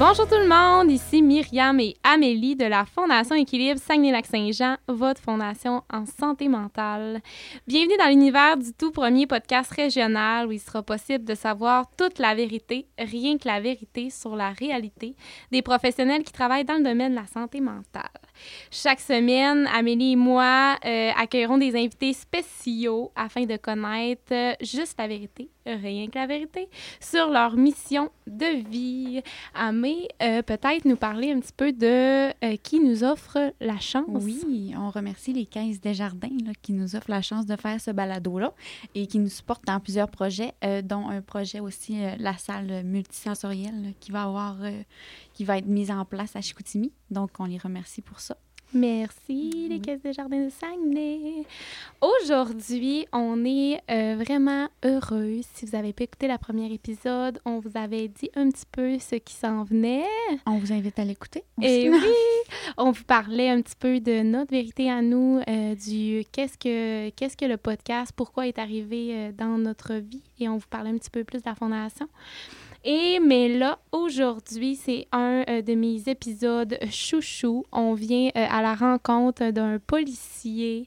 Bonjour tout le monde, ici Myriam et Amélie de la Fondation Équilibre Saguenay-Lac-Saint-Jean, votre fondation en santé mentale. Bienvenue dans l'univers du tout premier podcast régional où il sera possible de savoir toute la vérité, rien que la vérité sur la réalité des professionnels qui travaillent dans le domaine de la santé mentale. Chaque semaine, Amélie et moi euh, accueillerons des invités spéciaux afin de connaître euh, juste la vérité, rien que la vérité, sur leur mission de vie. Amé, euh, peut-être nous parler un petit peu de qui nous offre la chance. Oui, on remercie les 15 Desjardins là, qui nous offrent la chance de faire ce balado-là et qui nous supportent dans plusieurs projets, dont un projet aussi, la salle multisensorielle qui va avoir qui va être mise en place à Chicoutimi. Donc, on les remercie pour ça. Merci, les Caisses des Jardins de Saguenay. Aujourd'hui, on est euh, vraiment heureux. Si vous avez pu écouter le premier épisode, on vous avait dit un petit peu ce qui s'en venait. On vous invite à l'écouter. Et oui, on vous parlait un petit peu de notre vérité à nous, euh, du qu'est-ce que, qu'est-ce que le podcast, pourquoi est arrivé euh, dans notre vie. Et on vous parlait un petit peu plus de la fondation. Et mais là, aujourd'hui, c'est un euh, de mes épisodes chouchou. On vient euh, à la rencontre d'un policier,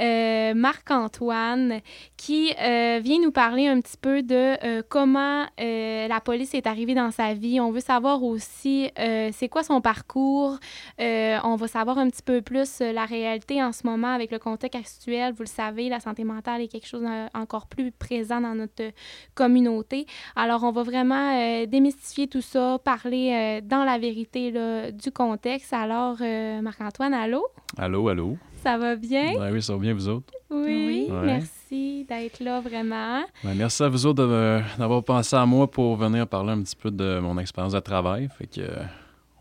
euh, Marc-Antoine, qui vient nous parler un petit peu de comment la police est arrivée dans sa vie. On veut savoir aussi c'est quoi son parcours. on va savoir un petit peu plus la réalité en ce moment avec le contexte actuel. Vous le savez, la santé mentale est quelque chose encore plus présent dans notre communauté. Alors, on va vraiment euh, démystifier tout ça, parler euh, dans la vérité du contexte. Alors, euh, Marc-Antoine, allô? Allô, allô? Ça va bien? oui, ça va bien, vous autres? Oui, merci d'être là vraiment. merci à vous autres d'avoir pensé à moi pour venir parler un petit peu de mon expérience de travail. Fait que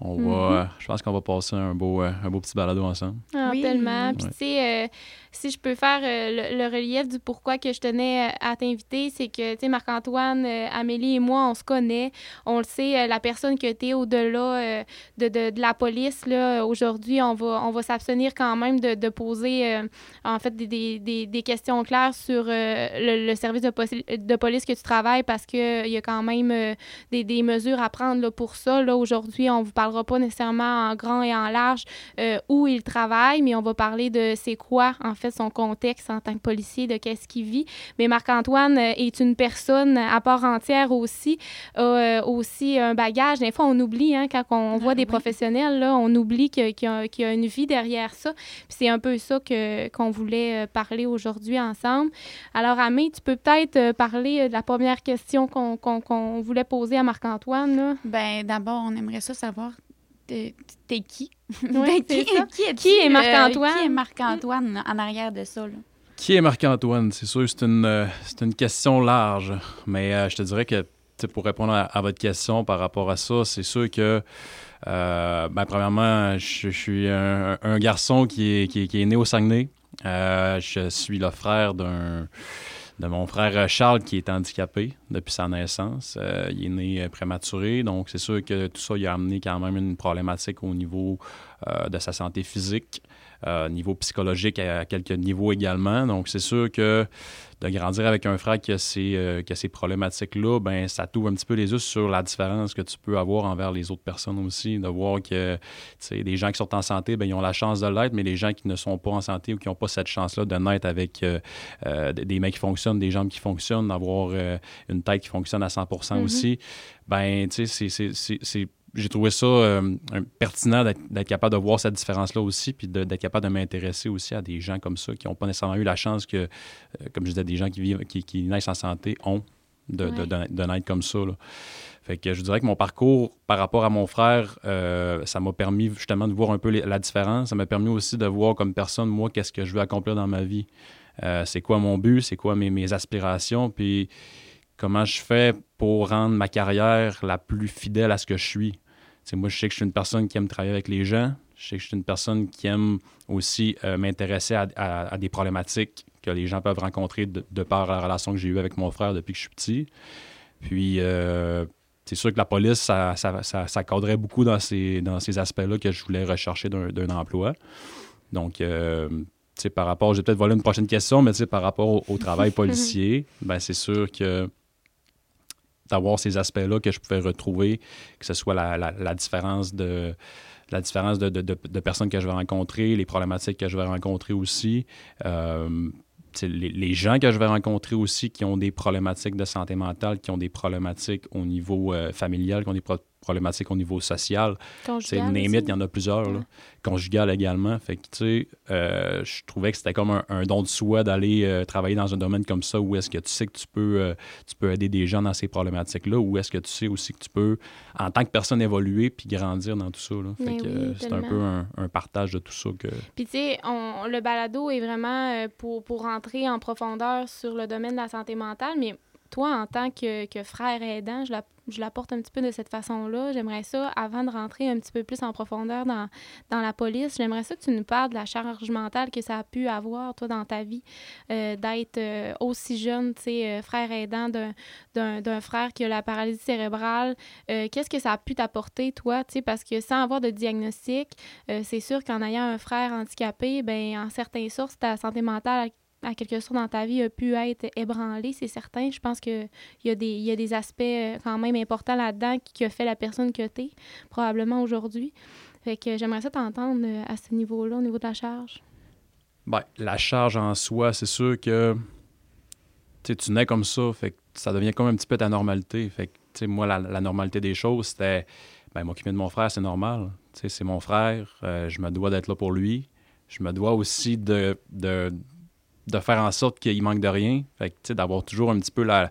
on va, mm-hmm. je pense qu'on va passer un beau, un beau petit balado ensemble. Ah, tellement. Puis, tu sais, si je peux faire euh, le, relief du pourquoi que je tenais euh, à t'inviter, c'est que, tu sais, Marc-Antoine, euh, Amélie et moi, on se connaît. On le sait, la personne que tu es au-delà de, de, de, la police, là, aujourd'hui, on va, on va s'abstenir quand même de, de poser, en fait, des, des, des, questions claires sur le, service de, de, police que tu travailles parce qu'il y a quand même des, des, mesures à prendre là, pour ça. Là, aujourd'hui, on vous parlera pas nécessairement en grand et en large où il travaille, mais on va parler de c'est quoi, en fait, son contexte en tant que policier, de qu'est-ce qu'il vit. Mais Marc-Antoine euh, est une personne à part entière aussi, a euh, aussi un bagage. Des fois, on oublie, hein, quand on voit ah des professionnels, là, on oublie qu'il y, a une vie derrière ça. c'est un peu ça que, qu'on voulait euh, parler aujourd'hui ensemble. Alors, Amé, tu peux peut-être parler de la première question qu'on, qu'on, voulait poser à Marc-Antoine. Ben d'abord, on aimerait ça savoir t'es qui? Oui, qui, qui, est Marc-Antoine? qui est Marc-Antoine en arrière de ça? Qui est Marc-Antoine? C'est sûr, c'est une, euh, une question large. Mais euh, je te dirais que pour répondre à, votre question par rapport à ça, c'est sûr que, euh, ben, premièrement, je, suis un, garçon qui est, qui, est, né au Saguenay. je suis le frère d'un de mon frère Charles qui est handicapé depuis sa naissance. il est né prématuré, donc c'est sûr que tout ça il a amené quand même une problématique au niveau euh, de sa santé physique, euh, niveau psychologique à, quelques niveaux également. Donc, c'est sûr que de grandir avec un frère qui a ces, euh, ces problématiques-là, ben ça t'ouvre un petit peu les yeux sur la différence que tu peux avoir envers les autres personnes aussi, de voir que des gens qui sont en santé, ben, ils ont la chance de l'être, mais les gens qui ne sont pas en santé ou qui n'ont pas cette chance-là de naître avec des mains qui fonctionnent, des jambes qui fonctionnent, d'avoir une tête qui fonctionne à 100 mm-hmm. aussi, ben tu sais, c'est j'ai trouvé ça euh, pertinent d'être capable de voir cette différence-là aussi, puis d'être capable de m'intéresser aussi à des gens comme ça qui n'ont pas nécessairement eu la chance que, euh, comme je disais, des gens qui, vivent, qui, naissent en santé ont de, de, naître comme ça. Fait que je dirais que mon parcours par rapport à mon frère, euh, ça m'a permis justement de voir un peu la différence. Ça m'a permis aussi de voir comme personne, moi, qu'est-ce que je veux accomplir dans ma vie. c'est quoi mon but, c'est quoi mes, mes aspirations, puis comment je fais pour rendre ma carrière la plus fidèle à ce que je suis moi, je sais que je suis une personne qui aime travailler avec les gens. Je sais que je suis une personne qui aime aussi euh, m'intéresser à, des problématiques que les gens peuvent rencontrer de, par la relation que j'ai eue avec mon frère depuis que je suis petit. Puis, euh, c'est sûr que la police, ça, ça, cadrait beaucoup dans ces, dans ces aspects-là que je voulais rechercher d'un emploi. Donc, euh, par rapport, j'ai peut-être volé une prochaine question, mais par rapport au, au travail policier, ben c'est sûr que d'avoir ces aspects-là que je pouvais retrouver, que ce soit la, la, différence de la différence de, de, personnes que je vais rencontrer, les problématiques que je vais rencontrer aussi. Euh, les, les, gens que je vais rencontrer aussi qui ont des problématiques de santé mentale, qui ont des problématiques au niveau euh, familial, qui ont des problématiques au niveau social. C'est limite, il y en a plusieurs. Là. Conjugal également. Fait que, tu sais, euh, je trouvais que c'était comme un, don de soi d'aller euh, travailler dans un domaine comme ça où est-ce que tu sais que tu peux, euh, tu peux aider des gens dans ces problématiques-là, ou est-ce que tu sais aussi que tu peux, en tant que personne, évoluer puis grandir dans tout ça. Là. Fait que c'est un peu un, partage de tout ça. Que... Puis, tu sais, le balado est vraiment pour, pour rentrer en profondeur sur le domaine de la santé mentale, mais toi, en tant que, que frère aidant, je la je l'apporte un petit peu de cette façon-là. J'aimerais ça, avant de rentrer un petit peu plus en profondeur dans, dans la police, j'aimerais ça que tu nous parles de la charge mentale que ça a pu avoir, toi, dans ta vie, euh, d'être euh, aussi jeune, tu sais, euh, frère aidant d'un frère qui a la paralysie cérébrale. Qu'est-ce que ça a pu t'apporter, toi, tu sais, parce que sans avoir de diagnostic, c'est sûr qu'en ayant un frère handicapé, ben en certaines sources, ta santé mentale à quelque chose dans ta vie a pu être ébranlé, c'est certain. Je pense qu'il y, a des, y a des aspects euh, quand même importants là-dedans qui, ont fait la personne que tu es, probablement aujourd'hui. Fait que j'aimerais ça t'entendre euh, à ce niveau-là, au niveau de la charge. Bien, la charge en soi, c'est sûr que tu nais comme ça, fait que ça devient comme un petit peu ta normalité. Fait que, moi, la, normalité des choses, c'était ben, m'occuper de mon frère, c'est normal. C'est mon frère, euh, je me dois d'être là pour lui. Je me dois aussi de, de, de faire en sorte qu'il manque de rien. Fait d'avoir toujours un petit peu la,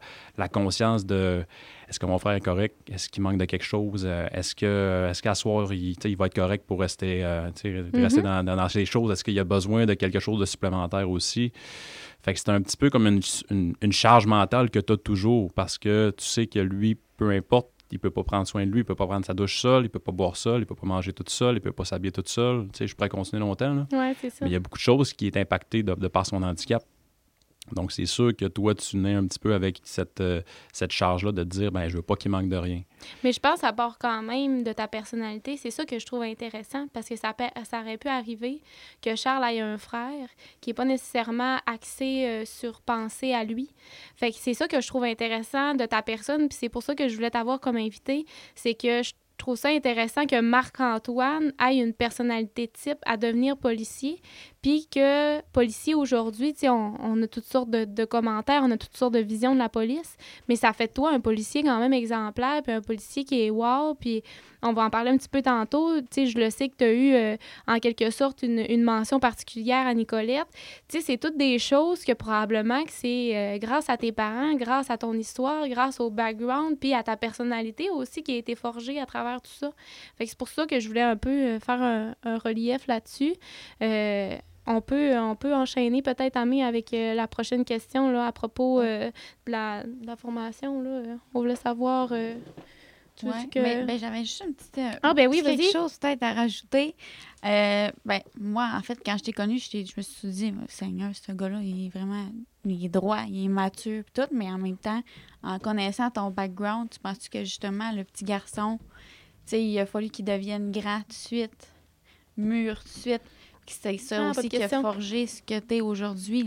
conscience de est-ce que mon frère est correct? Est-ce qu'il manque de quelque chose? Euh, est-ce que est-ce qu'à soir, il, il, va être correct pour rester, euh, rester mm-hmm. dans, ces choses? Est-ce qu'il y a besoin de quelque chose de supplémentaire aussi? Fait que c'est un petit peu comme une, une charge mentale que tu as toujours parce que tu sais que lui, peu importe il peut pas prendre soin de lui, il peut pas prendre sa douche seul, il peut pas boire seul, il peut pas manger tout seul, il peut pas s'habiller tout seul. Tu sais, je pourrais continuer longtemps. Là. Ouais, c'est ça. Mais il y a beaucoup de choses qui est impactées de par son handicap. Donc, c'est sûr que toi, tu nais un petit peu avec cette, euh, cette charge-là de te dire, ben je veux pas qu'il manque de rien. Mais je pense ça part quand même de ta personnalité. C'est ça que je trouve intéressant parce que ça, ça aurait pu arriver que Charles ait un frère qui n'est pas nécessairement axé euh, sur penser à lui. Fait que c'est ça que je trouve intéressant de ta personne. Puis c'est pour ça que je voulais t'avoir comme invité. C'est que je trouve ça intéressant que Marc-Antoine ait une personnalité type à devenir policier, puis que policier aujourd'hui, on, on a toutes sortes de, commentaires, on a toutes sortes de visions de la police, mais ça fait de toi un policier quand même exemplaire, puis un policier qui est wow, puis on va en parler un petit peu tantôt. Tu je le sais que tu as eu euh, en quelque sorte une, une, mention particulière à Nicolette. Tu c'est toutes des choses que probablement que c'est euh, grâce à tes parents, grâce à ton histoire, grâce au background, puis à ta personnalité aussi qui a été forgée à travers tout ça. Fait que c'est pour ça que je voulais un peu euh, faire un, un relief là-dessus on peut, on peut enchaîner peut-être, Amé, avec euh, la prochaine question là, à propos euh, de, la, formation. Là. On voulait savoir. Euh, ben, ben, j'avais juste une petite ah, ben oui, quelque chose peut-être à rajouter. ben, moi, en fait, quand je t'ai connu, je, me suis dit, Seigneur, ce gars-là, il est vraiment il est droit, il est mature, tout, mais en même temps, en connaissant ton background, tu penses que justement, le petit garçon, il a fallu qu'il devienne grand tout de suite, mûr tout de suite? C'est ça ah, aussi qui a forgé ce que tu es aujourd'hui.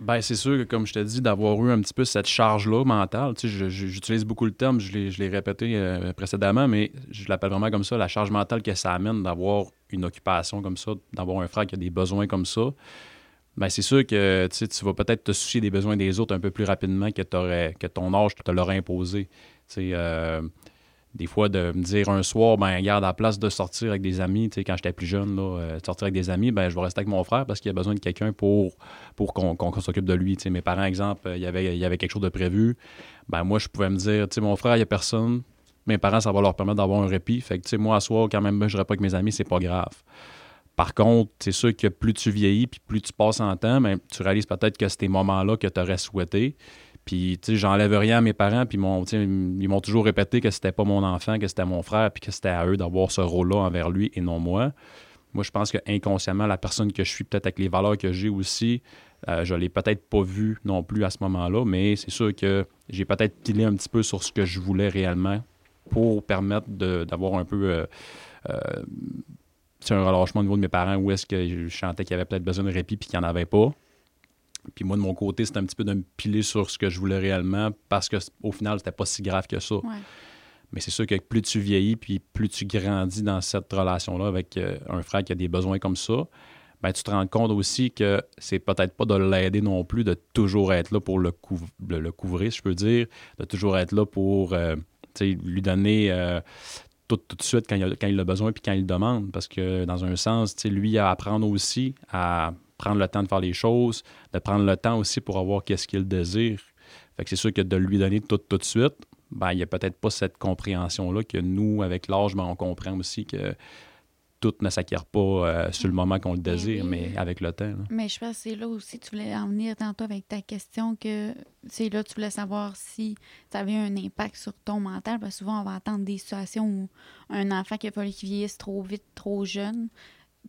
Ben, c'est sûr que, comme je te dis, d'avoir eu un petit peu cette charge-là mentale, tu sais, j'utilise beaucoup le terme, je l'ai répété euh, précédemment, mais je l'appelle vraiment comme ça, la charge mentale que ça amène d'avoir une occupation comme ça, d'avoir un frère qui a des besoins comme ça. Ben, c'est sûr que tu vas peut-être te soucier des besoins des autres un peu plus rapidement que, que ton âge te l'aurait imposé. Tu sais, euh, des fois de me dire un soir, ben garde à la place de sortir avec des amis, tu sais, quand j'étais plus jeune, là, euh, sortir avec des amis, ben je vais rester avec mon frère parce qu'il a besoin de quelqu'un pour, pour qu'on s'occupe de lui. Tu sais, mes parents, exemple, il y avait, y quelque chose de prévu. Ben moi, je pouvais me dire, tu sais, mon frère, il n'y a personne. Mes parents, ça va leur permettre d'avoir un répit. Fait que, tu sais, moi, à soir, quand même, je pas avec mes amis, c'est pas grave. Par contre, c'est sûr que plus tu vieillis, puis plus tu passes en temps, ben, tu réalises peut-être que c'est ces moments-là que tu aurais souhaité. Puis, tu sais, j'enlève rien à mes parents, puis ils m'ont toujours répété que c'était pas mon enfant, que c'était mon frère, puis que c'était à eux d'avoir ce rôle-là envers lui et non moi. Moi, je pense que inconsciemment, la personne que je suis, peut-être avec les valeurs que j'ai aussi, euh, je l'ai peut-être pas vu non plus à ce moment-là, mais c'est sûr que j'ai peut-être pilé un petit peu sur ce que je voulais réellement pour permettre d'avoir un peu euh, euh, un relâchement au niveau de mes parents où est-ce que je sentais qu'il y avait peut-être besoin de répit puis qu'il n'y en avait pas. Puis moi, de mon côté, c'était un petit peu de me piler sur ce que je voulais réellement parce qu'au final, c'était pas si grave que ça. Mais c'est sûr que plus tu vieillis, puis plus tu grandis dans cette relation-là avec euh, un frère qui a des besoins comme ça, ben, tu te rends compte aussi que c'est peut-être pas de l'aider non plus, de toujours être là pour le, le, couvrir, si je peux dire, de toujours être là pour euh, lui donner euh, tout, tout, de suite quand il, a, quand il a besoin puis quand il demande. Parce que dans un sens, lui, il a à apprendre aussi à prendre le temps de faire les choses, de prendre le temps aussi pour avoir qu'est-ce qu'il désire. Fait que c'est sûr que de lui donner tout, tout de suite, ben, il n'y a peut-être pas cette compréhension-là que nous, avec l'âge, ben, on comprend aussi que tout ne s'acquiert pas euh, sur le moment qu'on le ben désire, mais avec le temps. Mais je pense que c'est là aussi, tu voulais en venir tantôt avec ta question, que c'est là tu voulais savoir si ça avait un impact sur ton mental. Parce que souvent, on va entendre des situations où un enfant qui a fallu qu'il vieillisse trop vite, trop jeune,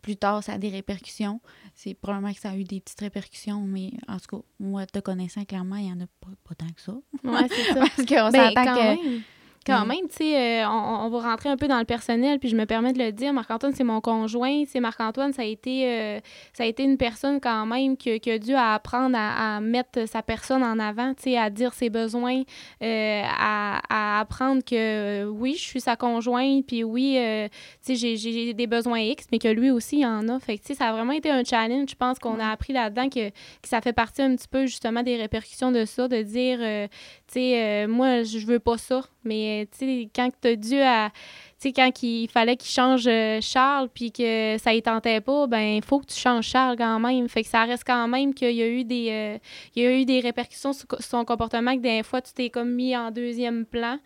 plus tard, ça a des répercussions. C'est probablement que ça a eu des petites répercussions, mais en tout cas, moi, te connaissant clairement, il n'y en a pas, tant que ça. Oui, c'est ça. Parce qu'on ben, s'entend que quand mm. même, tu sais, euh, on, va rentrer un peu dans le personnel, puis je me permets de le dire. Marc-Antoine, c'est mon conjoint. C'est Marc-Antoine, ça a été euh, ça a été une personne quand même qui, a dû apprendre à, mettre sa personne en avant, tu sais, à dire ses besoins, euh, à, apprendre que oui, je suis sa conjointe, puis oui, tu sais, j'ai des besoins X, mais que lui aussi, il en a. Fait que, tu sais, ça a vraiment été un challenge. Je pense qu'on a appris là-dedans que, que, ça fait partie un petit peu, justement, des répercussions de ça, de dire, tu sais, moi, je veux pas ça, mais tu sais, quand tu as dû à. Quand il fallait qu'il change euh, Charles puis que ça y tentait pas, ben il faut que tu changes Charles quand même. Fait que ça reste quand même qu'il y a eu des euh, il y a eu des répercussions sur son comportement que des fois tu t'es comme mis en deuxième plan.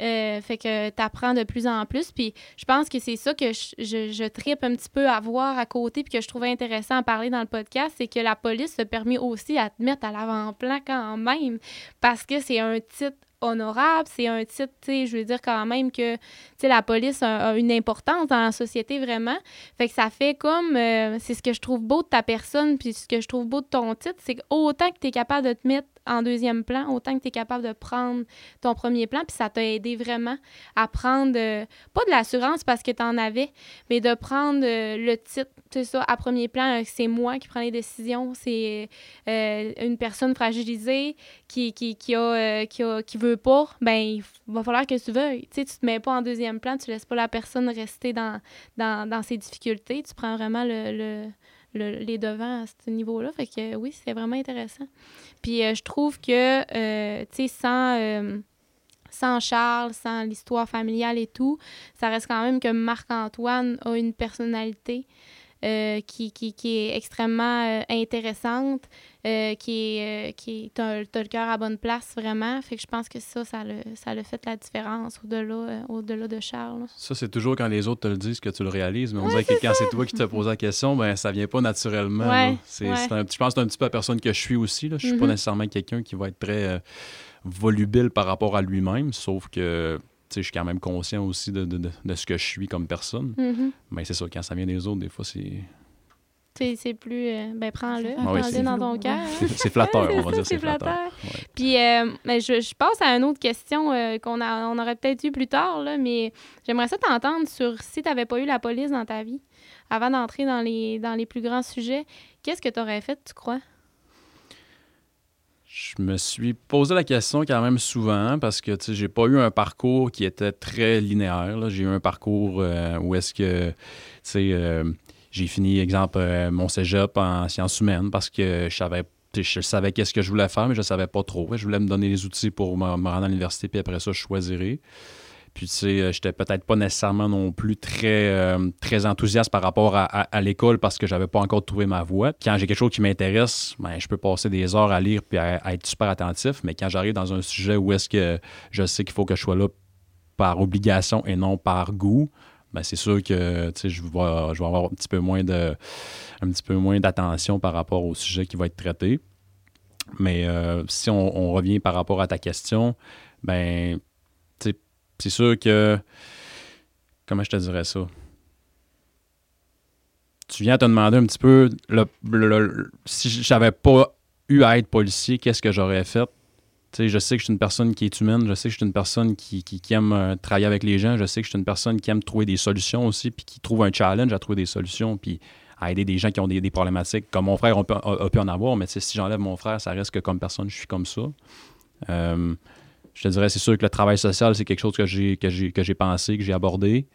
Euh, fait que tu apprends de plus en plus. Puis je pense que c'est ça que je, je, tripe un petit peu à voir à côté puis que je trouvais intéressant à parler dans le podcast, c'est que la police se permet aussi à te mettre à l'avant-plan quand même parce que c'est un titre honorable. C'est un titre, tu je veux dire quand même que, la police a, une importance dans la société vraiment. Fait que ça fait comme, euh, c'est ce que je trouve beau de ta personne, puis ce que je trouve beau de ton titre, c'est qu'autant que tu es capable de te mettre en deuxième plan, autant que tu es capable de prendre ton premier plan, puis ça t'a aidé vraiment à prendre, euh, pas de l'assurance parce que tu en avais, mais de prendre euh, le titre, c'est ça, à premier plan, c'est moi qui prends les décisions, c'est une personne fragilisée qui, qui, qui, qui, a, qui veut pas, ben il va falloir que tu veuilles. Tu sais, tu te mets pas en deuxième plan, tu laisses pas la personne rester dans, dans, ses difficultés. Tu prends vraiment le, les devants à ce niveau-là. Fait que oui, c'est vraiment intéressant. Puis euh, je trouve que, euh, tu sais, euh, sans Charles, sans l'histoire familiale et tout, ça reste quand même que Marc-Antoine a une personnalité. Qui, qui, qui, est extrêmement intéressante, euh, qui est, euh, qui t'as, le cœur à bonne place vraiment. Fait que je pense que ça, ça le, ça le fait la différence au-delà, euh, au-delà de Charles. Ça, c'est toujours quand les autres te le disent que tu le réalises, mais on dirait que quand c'est toi qui te poses la question, ben ça vient pas naturellement. C'est, je pense que c'est un petit peu la personne que je suis aussi. Là. Je suis pas mm-hmm. nécessairement quelqu'un qui va être très volubile par rapport à lui-même, sauf que je suis quand même conscient aussi de, de, de, ce que je suis comme personne. Mm-hmm. Mais c'est ça, quand ça vient des autres, des fois, c'est c'est plus. Euh, ben, prends-le. Ah prends-le dans ton cœur. C'est flatteur, on va dire. C'est flatteur. Puis, euh, ben, je, je, passe à une autre question euh, qu'on on aurait peut-être eu plus tard, là, mais j'aimerais ça t'entendre sur si tu n'avais pas eu la police dans ta vie, avant d'entrer dans les, dans les plus grands sujets, qu'est-ce que tu aurais fait, tu crois? Je me suis posé la question quand même souvent parce que j'ai pas eu un parcours qui était très linéaire. J'ai eu un parcours où est-ce que j'ai fini, exemple, euh, mon cégep en sciences humaines parce que je savais je savais qu'est-ce que je voulais faire, mais je ne savais pas trop. Je voulais me donner les outils pour me, rendre à l'université, puis après ça, je choisirais. Puis, tu sais, euh, j'étais peut-être pas nécessairement non plus très, euh, très enthousiaste par rapport à, l'école parce que j'avais pas encore trouvé ma voie. Quand j'ai quelque chose qui m'intéresse, ben, je peux passer des heures à lire puis à, être super attentif. Mais quand j'arrive dans un sujet où est-ce que je sais qu'il faut que je sois là par obligation et non par goût, ben c'est sûr que je vais, je vais avoir un petit peu moins de un petit peu moins d'attention par rapport au sujet qui va être traité. Mais euh, si on, revient par rapport à ta question, ben c'est sûr que comment je te dirais ça? Tu viens te demander un petit peu le, le, si j'avais pas eu à être policier, qu'est-ce que j'aurais fait? je sais que je suis une personne qui est humaine, je sais que je suis une personne qui, aime euh, travailler avec les gens, je sais que je suis une personne qui aime trouver des solutions aussi, puis qui trouve un challenge à trouver des solutions. Puis à aider des gens qui ont des, problématiques. Comme mon frère a, pu en avoir, mais si j'enlève mon frère, ça reste que comme personne, je suis comme ça. Euh, je te dirais, c'est sûr que le travail social, c'est quelque chose que j'ai, que j'ai, que j'ai pensé, que j'ai abordé.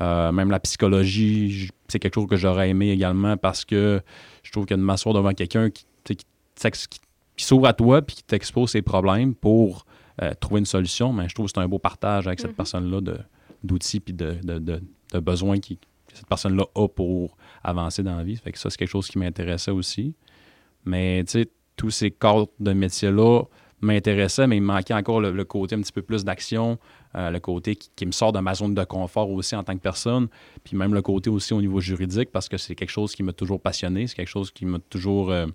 Euh, même la psychologie, c'est quelque chose que j'aurais aimé également parce que je trouve que de m'asseoir devant quelqu'un qui, qui, s'ouvre à toi puis qui t'expose ses problèmes pour euh, trouver une solution, mais je trouve que c'est un beau partage avec cette mm-hmm. personne-là de, d'outils puis de, de, de, besoins qui, que cette personne-là a pour avancer dans la vie. Fait que ça, c'est quelque chose qui m'intéressait aussi. Mais tu sais, tous ces corps de métier-là m'intéressaient, mais il manquait encore le, côté un petit peu plus d'action, euh, le côté qui, me sort de ma zone de confort aussi en tant que personne, puis même le côté aussi au niveau juridique, parce que c'est quelque chose qui m'a toujours passionné, c'est quelque chose qui m'a toujours euh,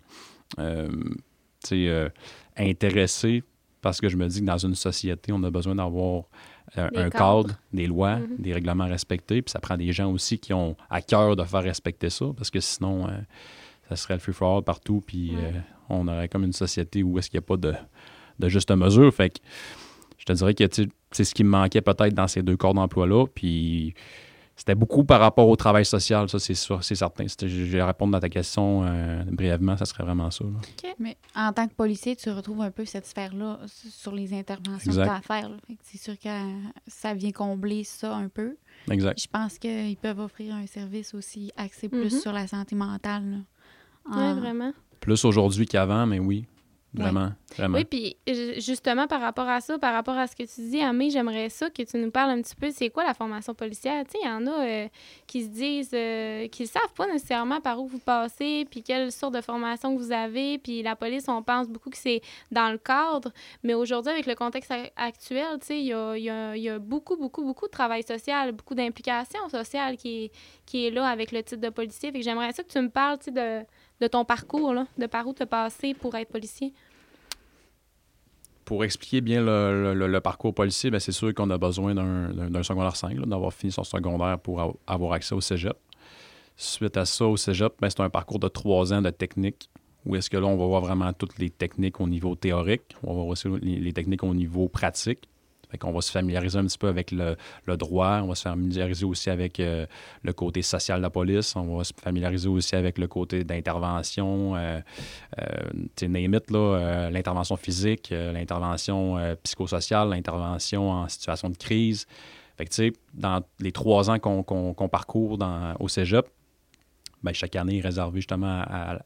euh, intéressé, parce que je me dis que dans une société, on a besoin d'avoir un cadre, des lois, mm-hmm. des règlements respectés. Puis ça prend des gens aussi qui ont à cœur de faire respecter ça, parce que sinon, ça serait le free for all partout. Puis euh, on aurait comme une société où est-ce qu'il n'y a pas de, de juste mesure. Fait que je te dirais que c'est ce qui me manquait peut-être dans ces deux corps d'emploi-là. Puis c'était beaucoup par rapport au travail social, ça, c'est c'est certain. je vais répondre à ta question euh, brièvement, ça serait vraiment ça. Mais en tant que policier, tu retrouves un peu cette sphère-là sur les interventions que tu as à faire. C'est sûr que ça vient combler ça un peu. Exact. Je pense qu'ils peuvent offrir un service aussi axé plus mm-hmm. sur la santé mentale. Oui, vraiment. Plus aujourd'hui qu'avant, mais oui. Vraiment, vraiment. Oui, puis justement, par rapport à ça, par rapport à ce que tu dis, Amé, j'aimerais ça que tu nous parles un petit peu, c'est quoi la formation policière? Tu sais, il y en a euh, qui se disent, euh, qui ne savent pas nécessairement par où vous passez, puis quelle sorte de formation que vous avez, puis la police, on pense beaucoup que c'est dans le cadre, mais aujourd'hui, avec le contexte actuel, tu sais, il y a, y, a, y a, beaucoup, beaucoup, beaucoup de travail social, beaucoup d'implication sociale qui est, qui est là avec le titre de policier. Fait que j'aimerais ça que tu me parles, tu sais, de de ton parcours, de par où tu as passé pour être policier? Pour expliquer bien le, parcours policier, ben, c'est sûr qu'on a besoin d'un secondaire 5, d'avoir fini son secondaire pour avoir accès au cégep. Suite à ça, au cégep, ben, c'est un parcours de trois ans de technique où est-ce que là, on va voir vraiment toutes les techniques au niveau théorique, on va voir aussi les techniques au niveau pratique. On va se familiariser un petit peu avec le, droit, on va se familiariser aussi avec euh, le côté social de la police, on va se familiariser aussi avec le côté d'intervention, euh, euh, euh l'intervention physique, l'intervention psychosociale, l'intervention en situation de crise. Fait que, dans les trois ans qu'on parcourt au cégep, ben, chaque année est réservé justement à,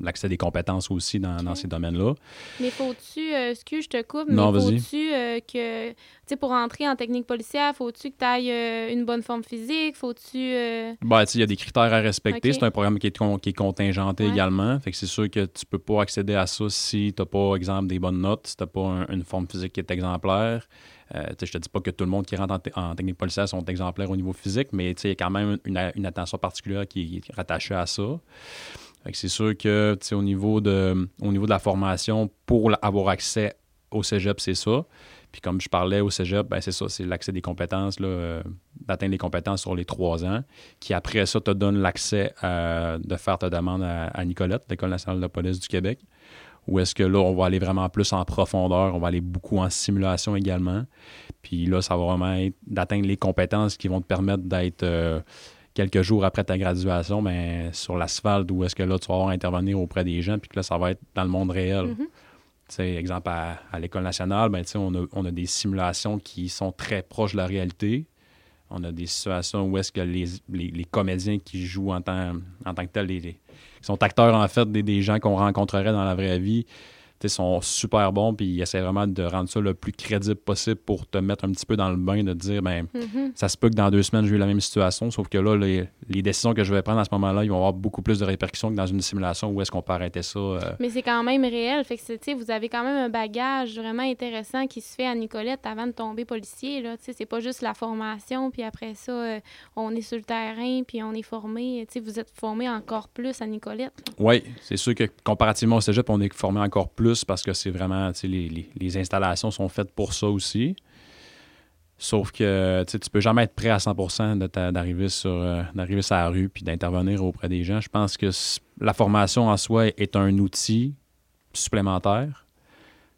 l'accès des compétences aussi dans, ces domaines-là. Mais faut-tu, euh, excuse, je te coupe, mais faut-tu euh, que, tu sais, pour entrer en technique policière, faut-tu que tu ailles euh, une bonne forme physique? Faut-tu. Ben, il y a des critères à respecter. C'est un programme qui est, qui est contingenté également. Fait que c'est sûr que tu peux pas accéder à ça si tu n'as pas, exemple, des bonnes notes, si tu n'as pas une forme physique qui est exemplaire. Euh, je te dis pas que tout le monde qui rentre en, technique policière sont exemplaires au niveau physique, mais il y a quand même une, une, attention particulière qui est rattachée à ça c'est sûr que au niveau, de, au niveau de la formation, pour avoir accès au cégep, c'est ça. Puis comme je parlais au cégep, ben c'est ça, c'est l'accès des compétences, euh, d'atteindre les compétences sur les trois ans, qui après ça te donne l'accès de faire ta demande à, Nicolette, l'École nationale de police du Québec, où est-ce que là, on va aller vraiment plus en profondeur, on va aller beaucoup en simulation également. Puis là, ça va vraiment être d'atteindre les compétences qui vont te permettre d'être... Euh, quelques jours après ta graduation, ben, sur l'asphalte, où est-ce que là, tu vas avoir à intervenir auprès des gens, puis que là, ça va être dans le monde réel. Mm-hmm. Exemple, à, l'École nationale, ben, on, a, on a des simulations qui sont très proches de la réalité. On a des situations où est-ce que les, les, comédiens qui jouent en tant, en tant que tels, les, qui sont acteurs en fait des, des gens qu'on rencontrerait dans la vraie vie, sont super bons, puis ils essaient vraiment de rendre ça le plus crédible possible pour te mettre un petit peu dans le bain, de te dire, ben, mm-hmm. ça se peut que dans deux semaines, j'ai eu la même situation, sauf que là, les, décisions que je vais prendre à ce moment-là, ils vont avoir beaucoup plus de répercussions que dans une simulation où est-ce qu'on peut arrêter ça. Euh. Mais c'est quand même réel, fait que, vous avez quand même un bagage vraiment intéressant qui se fait à Nicolette avant de tomber policier, là, c'est pas juste la formation, puis après ça, euh, on est sur le terrain, puis on est formé, vous êtes formé encore plus à Nicolette. Oui, c'est sûr que comparativement au cégep, on est formé encore plus parce que c'est vraiment, les, les, installations sont faites pour ça aussi. Sauf que tu peux jamais être prêt à 100 d'arriver sur, euh, d'arriver sur la rue puis d'intervenir auprès des gens. Je pense que la formation en soi est un outil supplémentaire.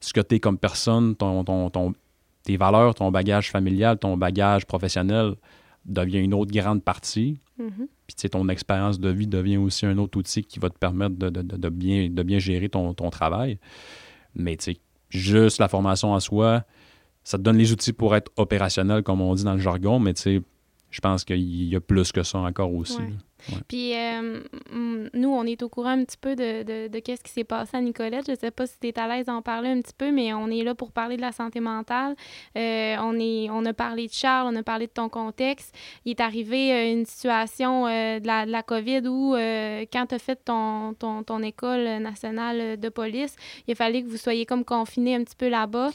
Ce que tu es comme personne, tes valeurs, ton bagage familial, ton bagage professionnel devient une autre grande partie. Mhm. Puis ton expérience de vie devient aussi un autre outil qui va te permettre de, bien, gérer ton, ton travail. Mais juste la formation en soi, ça te donne les outils pour être opérationnel, comme on dit dans le jargon, mais je pense qu'il y a plus que ça encore aussi. Puis euh, nous, on est au courant un petit peu de, de, de qu'est-ce qui s'est passé à Nicolette. Je ne sais pas si tu es à l'aise d'en parler un petit peu, mais on est là pour parler de la santé mentale. Euh, on, est, on a parlé de Charles, on a parlé de ton contexte. Il est arrivé euh, une situation de, la, de la COVID où, quand tu as fait ton, ton, ton école nationale de police, il a fallu que vous soyez comme confiné un petit peu là-bas.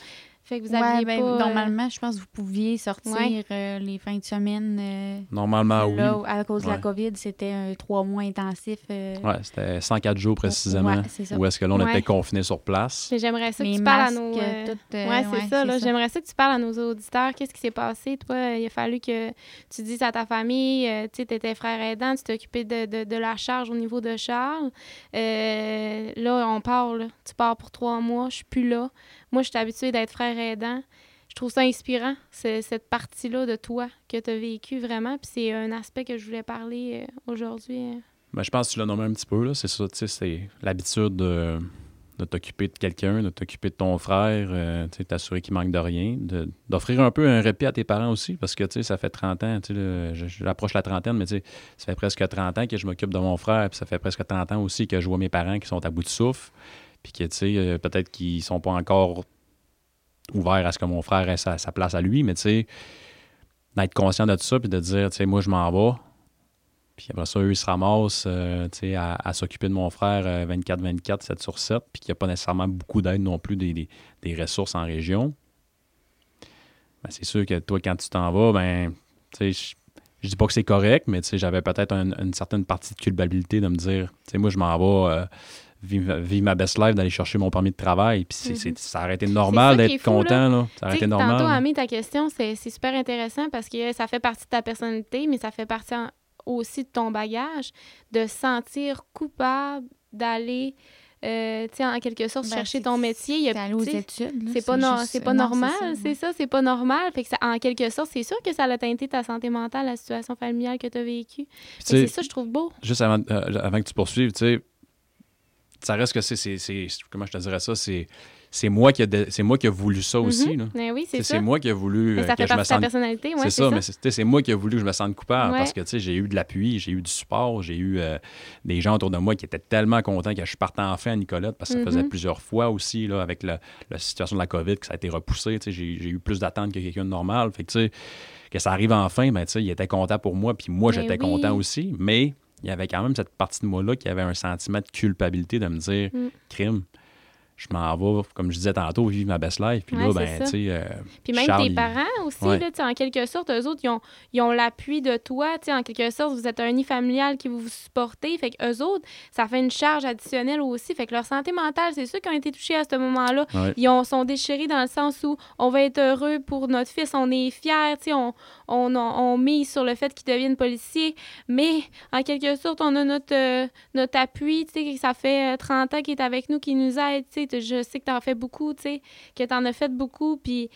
Fait que vous aviez ben, pas, euh, Normalement, je pense que vous pouviez sortir euh, les fins de semaine. Euh, normalement, là, oui. À cause de la COVID, c'était un trois mois intensif. Oui, c'était 104 jours précisément. Ouais, ça. Où est-ce que là, on était confinés sur place. J'aimerais ça que tu parles à nos... Oui, c'est ça. J'aimerais ça que tu parles à nos auditeurs. Qu'est-ce qui s'est passé? Toi, il a fallu que tu dises à ta famille, tu étais frère aidant, tu t'occupais de, de, de, la charge au niveau de Charles. là, on part, tu pars pour trois mois, je suis plus là. Moi, je suis habituée d'être frère aidant. Je trouve ça inspirant, cette partie-là de toi que tu as vécu vraiment. Puis c'est un aspect que je voulais parler euh, aujourd'hui. Ben, je pense que tu l'as nommé un petit peu. C'est ça, c'est l'habitude de, t'occuper de quelqu'un, de t'occuper de ton frère, euh, t'assurer qu'il manque de rien, d'offrir un peu un répit à tes parents aussi, parce que ça fait 30 ans, j'approche la trentaine, mais ça fait presque 30 ans que je m'occupe de mon frère, puis ça fait presque 30 ans aussi que je vois mes parents qui sont à bout de souffle puis que, tu sais, euh, peut-être qu'ils sont pas encore ouverts à ce que mon frère ait sa, place à lui, mais tu sais, d'être conscient de tout ça, puis de dire, tu sais, moi, je m'en vais. Puis après ça, eux, ils se ramassent euh, sais, à, s'occuper de mon frère 24-24, euh, 7 sur 7, puis qu'il n'y a pas nécessairement beaucoup d'aide non plus des, ressources en région. Ben, c'est sûr que toi, quand tu t'en vas, ben, tu sais, je dis pas que c'est correct, mais j'avais peut-être une certaine partie de culpabilité de me dire, moi, je m'en vais vivre, ma best life, d'aller chercher mon permis de travail. Puis c'est, mm-hmm. ça aurait été normal d'être content. Là. Ça aurait été normal. Tantôt, Ami, ta question, c'est, super intéressant parce que ça fait partie de ta personnalité, mais ça fait partie aussi de ton bagage, de sentir coupable d'aller. Euh, en quelque sorte, ben, chercher ton métier. Il y a, aux études. C'est pas, pas normal, c'est ça, c'est pas normal. Fait que ça, en quelque sorte, c'est sûr que ça a teinté ta santé mentale, la situation familiale que tu as vécue. C'est ça, je trouve beau. Juste avant, euh, avant que tu poursuives, tu sais, ça reste que c'est. Comment je te dirais ça? C'est. C'est moi, qui c'est moi qui ai voulu ça aussi. Mm -hmm. oui, c'est C'est moi qui ai voulu mais ça euh, que fait je me sente. personnalité, c'est ça, mais c'est moi qui ai voulu que je me sente coupable parce que j'ai eu de l'appui, j'ai eu du support, j'ai eu euh, des gens autour de moi qui étaient tellement contents que je partais enfin à Nicolette parce que ça faisait mm-hmm. plusieurs fois aussi là, avec la, situation de la COVID que ça a été repoussé. J'ai eu plus d'attentes que quelqu'un de normal. Fait que, que ça arrive enfin, ben, il était content pour moi, puis moi, j'étais content aussi. Mais il y avait quand même cette partie de moi-là qui avait un sentiment de culpabilité de me dire mm. crime je m'en vais, comme je disais tantôt, vivre ma best life. Puis là, ben, tu sais. Euh, puis même tes parents aussi, là, en quelque sorte, eux autres, ils ont, ils ont l'appui de toi. En quelque sorte, vous êtes un nid familial qui vous, supportez. Fait qu'eux autres, ça fait une charge additionnelle aussi. Fait que leur santé mentale, c'est ceux qui ont été touchés à ce moment-là. Ils ont, sont déchirés dans le sens où on va être heureux pour notre fils, on est fiers, on, on, on, mise sur le fait qu'il devienne policier. Mais en quelque sorte, on a notre, euh, notre appui. Ça fait 30 euh, ans qu'il est avec nous, qui nous aide je sais que tu en fais beaucoup, tu sais, que tu en as fait beaucoup, puis...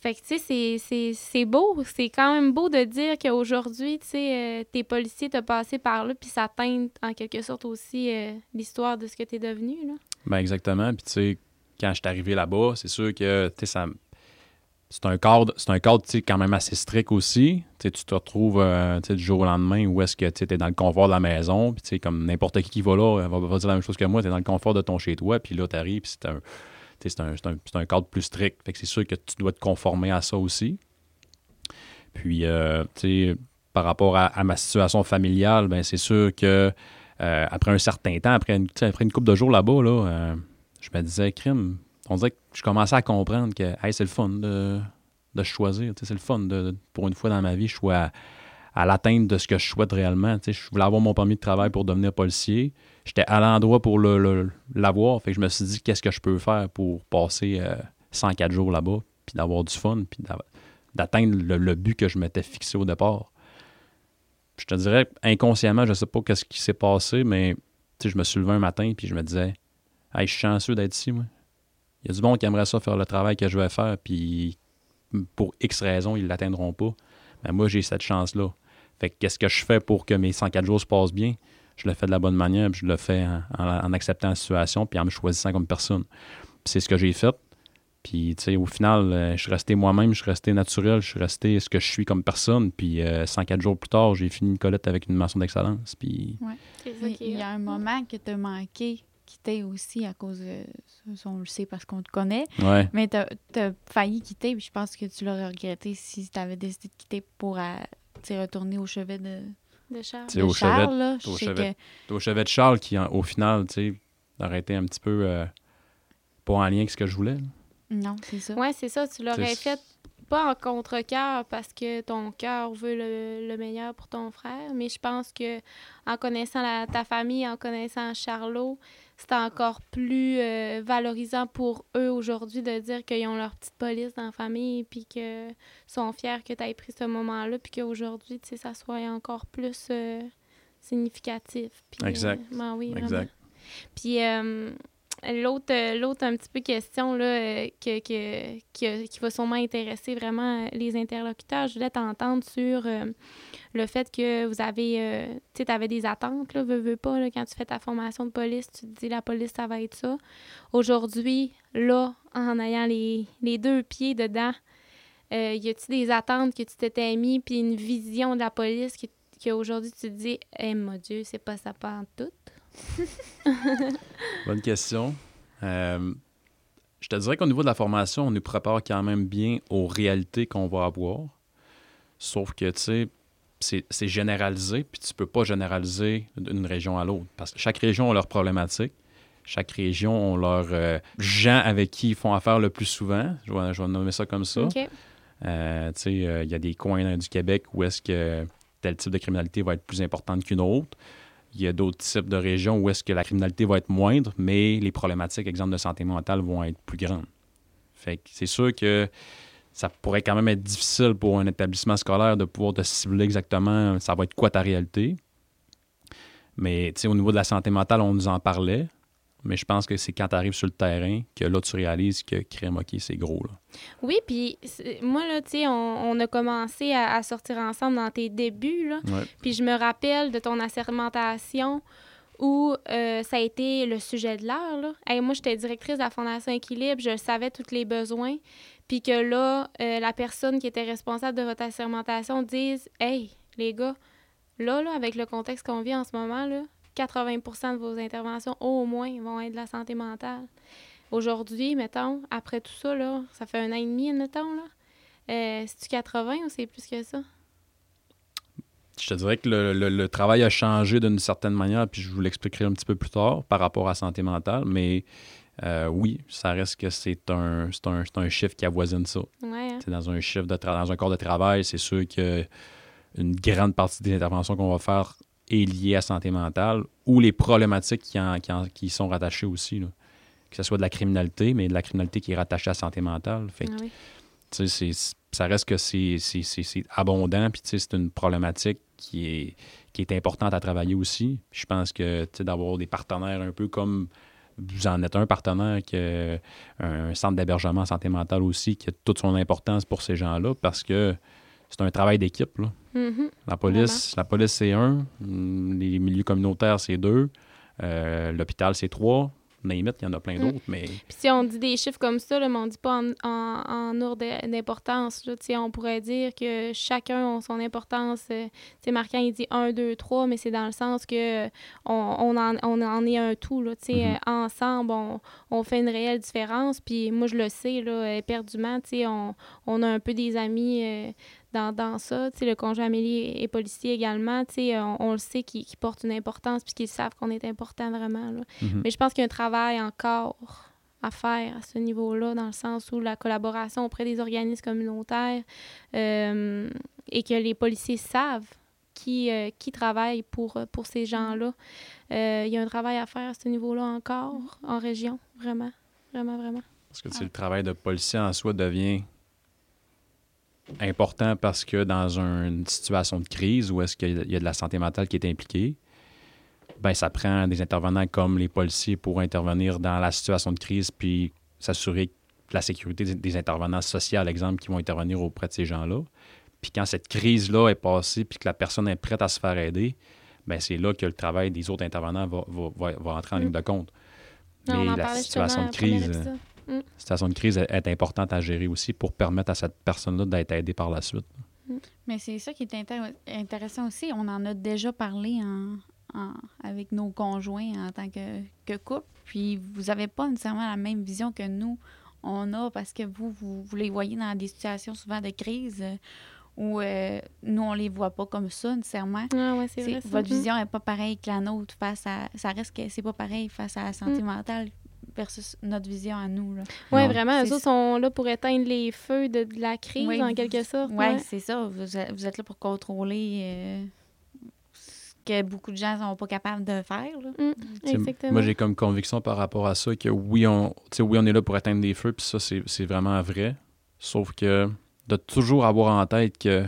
Fait que, tu sais, c'est beau. C'est quand même beau de dire qu'aujourd'hui, tu sais, euh, tes policiers t'ont passé par là, puis ça teinte en quelque sorte aussi euh, l'histoire de ce que tu es devenu, là. Ben exactement. Puis, tu sais, quand je suis arrivé là-bas, c'est sûr que, tu sais, ça c'est un cadre, c'est un quand même assez strict aussi. tu te retrouves euh, du jour au lendemain où est-ce que tu es dans le confort de la maison. Puis comme n'importe qui qui va là va, va, dire la même chose que moi, tu es dans le confort de ton chez-toi. Puis là, tu arrives, c'est un, c'est un, un, cadre plus strict. C'est sûr que tu dois te conformer à ça aussi. Puis, euh, par rapport à, ma situation familiale, ben c'est sûr que euh, après un certain temps, après une, après une couple de jours là-bas, là, je me disais, crime, on dirait que je commençais à comprendre que c'est le fun de, choisir. C'est le fun de, pour une fois dans ma vie, je suis à, l'atteinte de ce que je souhaite réellement. Je voulais avoir mon permis de travail pour devenir policier. J'étais à l'endroit pour l'avoir. fait que je me suis dit qu'est-ce que je peux faire pour passer 104 euh, jours là-bas, puis d'avoir du fun, puis d'atteindre le, but que je m'étais fixé au départ. Je te dirais, inconsciemment, je ne sais pas qu'est-ce qui s'est passé, mais je me suis levé un matin, puis je me disais, hey, je suis chanceux d'être ici, moi. Il y a du monde qui aimerait ça faire le travail que je vais faire, puis pour X raisons, ils ne l'atteindront pas. Mais moi, j'ai cette chance-là. Fait que qu'est-ce que je fais pour que mes 104 jours se passent bien? Je le fais de la bonne manière, puis je le fais en, acceptant la situation, puis en me choisissant comme personne. c'est ce que j'ai fait. Puis, tu sais, au final, euh, je suis resté moi-même, je suis resté naturel, je suis resté ce que je suis comme personne. Puis, 104 jours plus tard, j'ai fini une colette avec une mention d'excellence. Puis... Il y a un moment que tu as manqué quitter aussi à cause de. On le sait parce qu'on te connaît. Mais tu as, failli quitter, puis je pense que tu l'aurais regretté si tu avais décidé de quitter pour euh, retourner au chevet de, de Charles. De au, Charles chevet, au, chevet, au chevet de Charles qui, au final, tu sais, aurait été un petit peu euh, pas en lien avec ce que je voulais. Non, c'est ça. Oui, c'est ça. Tu l'aurais fait pas en contre-cœur parce que ton cœur veut le, meilleur pour ton frère, mais je pense que en connaissant ta famille, en connaissant Charlot, c'est encore plus euh, valorisant pour eux aujourd'hui de dire qu'ils ont leur petite police dans la famille puis qu'ils sont fiers que tu aies pris ce moment-là puis qu'aujourd'hui, tu sais, ça soit encore plus euh, significatif. exact. Euh, ben oui, exact. Puis l'autre, l'autre un petit peu question là, que, que, qui va sûrement intéresser vraiment les interlocuteurs, je voulais t'entendre sur le fait que vous avez, euh, tu sais, avais des attentes, là, veux, veux pas, là, quand tu fais ta formation de police, tu te dis la police, ça va être ça. Aujourd'hui, là, en ayant les, deux pieds dedans, euh, y a-tu des attentes que tu t'étais mis, puis une vision de la police que, qu'aujourd'hui tu te dis, eh mon Dieu, c'est pas ça pas en tout? Bonne question. Euh, je te dirais qu'au niveau de la formation, on nous prépare quand même bien aux réalités qu'on va avoir. Sauf que, tu sais, c'est généralisé, puis tu peux pas généraliser d'une région à l'autre. Parce que chaque région a leurs problématiques. Chaque région a leurs euh, gens avec qui ils font affaire le plus souvent. Je vais, je vais nommer ça comme ça. Euh, tu sais, il y a des coins du Québec où est-ce que tel type de criminalité va être plus importante qu'une autre. Il y a d'autres types de régions où est-ce que la criminalité va être moindre, mais les problématiques, exemple de santé mentale, vont être plus grandes. Fait que c'est sûr que ça pourrait quand même être difficile pour un établissement scolaire de pouvoir te cibler exactement ça va être quoi ta réalité. Mais au niveau de la santé mentale, on nous en parlait. Mais je pense que c'est quand tu arrives sur le terrain que là, tu réalises que crème, OK, c'est gros. Là. Oui, puis moi, là, tu sais, on, a commencé à, sortir ensemble dans tes débuts. Là. Puis je me rappelle de ton assermentation où euh, ça a été le sujet de l'heure. Hey, moi, j'étais directrice de la Fondation Équilibre, je savais tous les besoins puis que là, euh, la personne qui était responsable de votre assermentation dise Hey, les gars, là, là, avec le contexte qu'on vit en ce moment, là, 80% de vos interventions, au moins, vont être de la santé mentale. Aujourd'hui, mettons, après tout ça, là, ça fait un an et demi, mettons, là. Euh, C'est-tu 80 ou c'est plus que ça? Je te dirais que le, le travail a changé d'une certaine manière, puis je vous l'expliquerai un petit peu plus tard par rapport à la santé mentale, mais euh, oui, ça reste que c'est un, un, un, chiffre qui avoisine ça. Hein. Dans un chiffre de dans un corps de travail, c'est sûr que une grande partie des interventions qu'on va faire est liée à santé mentale ou les problématiques qui, qui, qui sont rattachées aussi. Que ce soit de la criminalité, mais de la criminalité qui est rattachée à la santé mentale. Fait ah ça reste que c'est abondant, puis c'est une problématique qui est, qui est importante à travailler aussi. je pense que d'avoir des partenaires un peu comme vous en êtes un partenaire qui a un centre d'hébergement en santé mentale aussi, qui a toute son importance pour ces gens-là parce que c'est un travail d'équipe. Mm-hmm. La police, la police c'est un, les milieux communautaires c'est deux, euh, l'hôpital c'est trois, il y en a plein mm. d'autres, mais... Puis si on dit des chiffres comme ça, là, mais on dit pas en, en, ordre d'importance. On pourrait dire que chacun a son importance. C'est euh, marquant, il dit 1, 2, 3, mais c'est dans le sens que on, on, en, on en est un tout. Là, mm-hmm. Ensemble, on, on, fait une réelle différence. Puis moi, je le sais, là, éperdument, on, on a un peu des amis... Euh, dans, dans ça. le conjoint Amélie est policier également. On, on le sait qu'ils portent une importance puis qu'ils savent qu'on est important vraiment. Mm-hmm. Mais je pense qu'il y a un travail encore à faire à ce niveau-là, dans le sens où la collaboration auprès des organismes communautaires euh, et que les policiers savent qui, euh, qui travaille pour, pour ces gens-là. Euh, il y a un travail à faire à ce niveau-là encore, en région, vraiment, vraiment, vraiment. Parce que le travail de policier en soi devient important parce que dans une situation de crise où est-ce qu'il y a de la santé mentale qui est impliquée, ben ça prend des intervenants comme les policiers pour intervenir dans la situation de crise puis s'assurer la sécurité des intervenants sociaux, exemple, qui vont intervenir auprès de ces gens-là. Puis quand cette crise-là est passée, puis que la personne est prête à se faire aider, ben c'est là que le travail des autres intervenants va, va, va, entrer en ligne mm. de compte. Mais la situation de crise, mm. situation de crise est, importante à gérer aussi pour permettre à cette personne-là d'être aidée par la suite. Mm. Mais c'est ça qui est intéressant aussi. On en a déjà parlé en, avec nos conjoints en tant que, que couple. Puis vous n'avez pas nécessairement la même vision que nous, on a parce que vous, vous, vous les voyez dans des situations souvent de crise euh, où euh, nous, on les voit pas comme ça nécessairement. Ah ouais, c'est vrai, votre vision n'est pas pareille que la nôtre face à. Ça reste que c'est pas pareil face à la santé mm. mentale versus notre vision à nous. Oui, vraiment. Eux autres sont là pour éteindre les feux de, la crise, en quelque sorte. Oui, ouais. c'est ça. Vous êtes, là pour contrôler. Euh, que beaucoup de gens sont pas capables de faire. Mm, moi, j'ai comme conviction par rapport à ça que oui, on, oui, on est là pour atteindre des feux, puis ça, c'est vraiment vrai. Sauf que de toujours avoir en tête que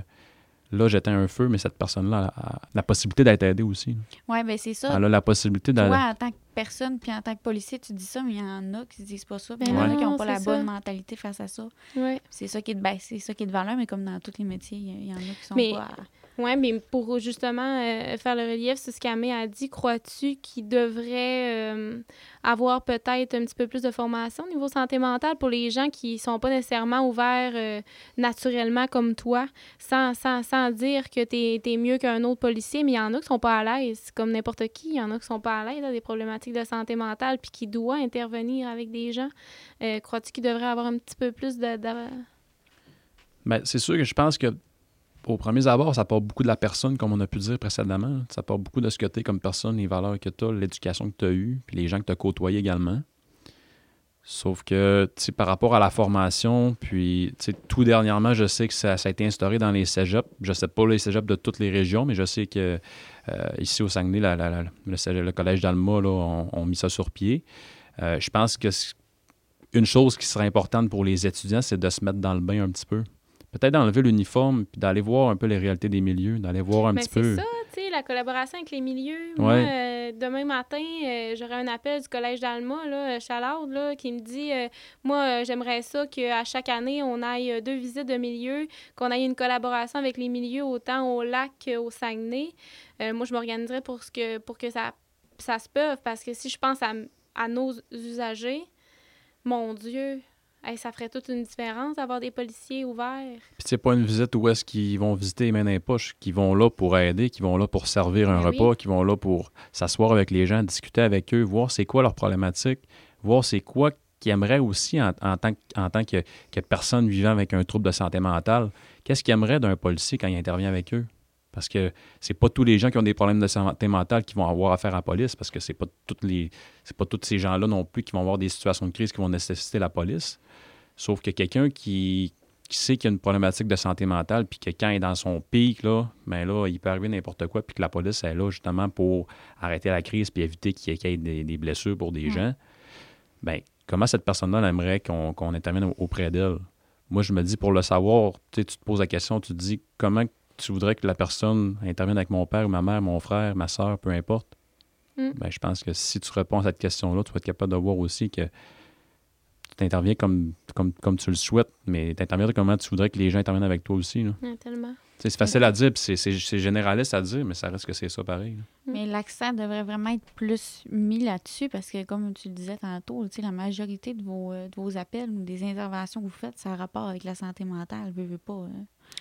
là, j'éteins un feu, mais cette personne-là a, la possibilité d'être aidée aussi. Oui, bien c'est ça. Elle a la possibilité d'aller. Toi, en tant que personne, puis en tant que policier, tu dis ça, mais il y en a qui disent pas ça. Ben, il y en a qui n'ont pas la bonne mentalité face à ça. Ouais. C'est ça qui est de ben, c'est ça qui est de valeur, mais comme dans tous les métiers, il y, en a qui sont pas. Oui, mais pour justement euh, faire le relief sur ce qu'Amé a dit, crois-tu qu'il devrait euh, avoir peut-être un petit peu plus de formation au niveau santé mentale pour les gens qui sont pas nécessairement ouverts euh, naturellement comme toi, sans, sans, sans dire que tu es, mieux qu'un autre policier, mais il y en a qui sont pas à l'aise, comme n'importe qui, il y en a qui sont pas à l'aise des problématiques de santé mentale, puis qui doivent intervenir avec des gens. crois-tu qu'il devrait avoir un petit peu plus de... de... Ben, c'est sûr que je pense que au premier abord, ça part beaucoup de la personne, comme on a pu dire précédemment. Ça part beaucoup de ce que tu comme personne, les valeurs que tu as, l'éducation que tu as eue, puis les gens que tu as côtoyés également. Sauf que, tu par rapport à la formation, puis, tu tout dernièrement, je sais que ça, a été instauré dans les cégeps. Je sais pas les cégeps de toutes les régions, mais je sais que euh, ici au Saguenay, le, collège d'Alma, ont, ont, mis ça sur pied. Euh, je pense que une chose qui serait importante pour les étudiants, c'est de se mettre dans le bain un petit peu peut-être d'enlever l'uniforme puis d'aller voir un peu les réalités des milieux, d'aller voir un petit peu. C'est ça, tu sais, la collaboration avec les milieux. Moi, euh, demain matin, euh, j'aurai un appel du Collège d'Alma, là, Chalard, là, qui me dit euh, Moi, j'aimerais ça qu'à chaque année, on aille deux visites de milieux, qu'on ait une collaboration avec les milieux autant au lac qu'au Saguenay. moi, je m'organiserais pour, ce que, pour que ça, ça se peut, parce que si je pense à, à nos usagers, mon Dieu, ça ferait toute une différence d'avoir des policiers ouverts. Puis c'est pas une visite où est-ce qu'ils vont visiter les mains dans les poches, qui vont là pour aider, qui vont là pour servir un ben repas, qui vont là pour s'asseoir avec les gens, discuter avec eux, voir c'est quoi leur problématique, voir c'est quoi qu'ils aimeraient aussi en, tant, en tant que, que, personne vivant avec un trouble de santé mentale. Qu'est-ce qu'ils aimeraient d'un policier quand il intervient avec eux? Parce que c'est pas tous les gens qui ont des problèmes de santé mentale qui vont avoir affaire à la police, parce que c'est pas toutes les c'est pas tous ces gens-là non plus qui vont avoir des situations de crise qui vont nécessiter la police. Sauf que quelqu'un qui, sait qu'il y a une problématique de santé mentale, puis que quand il est dans son pic, là, ben là, il peut arriver n'importe quoi, puis que la police est là justement pour arrêter la crise puis éviter qu'il y ait des, blessures pour des gens, ben comment cette personne-là aimerait qu'on intervienne auprès d'elle? Moi, je me dis, pour le savoir, tu te poses la question, tu te dis, comment tu voudrais que la personne intervienne avec mon père ou ma mère, mon frère, ma soeur, peu importe? Mm. Ben, je pense que si tu réponds à cette question-là, tu vas être capable de voir aussi que tu interviens comme, comme, comme tu le souhaites, mais tu interviens comment tu voudrais que les gens interviennent avec toi aussi. Là. tellement. C'est facile à dire, puis c'est généraliste à dire, mais ça reste que c'est ça pareil. Mm. Mais l'accent devrait vraiment être plus mis là-dessus parce que, comme tu le disais tantôt, la majorité de vos, euh, de vos appels ou des interventions que vous faites, ça a rapport avec la santé mentale, veux, veux pas.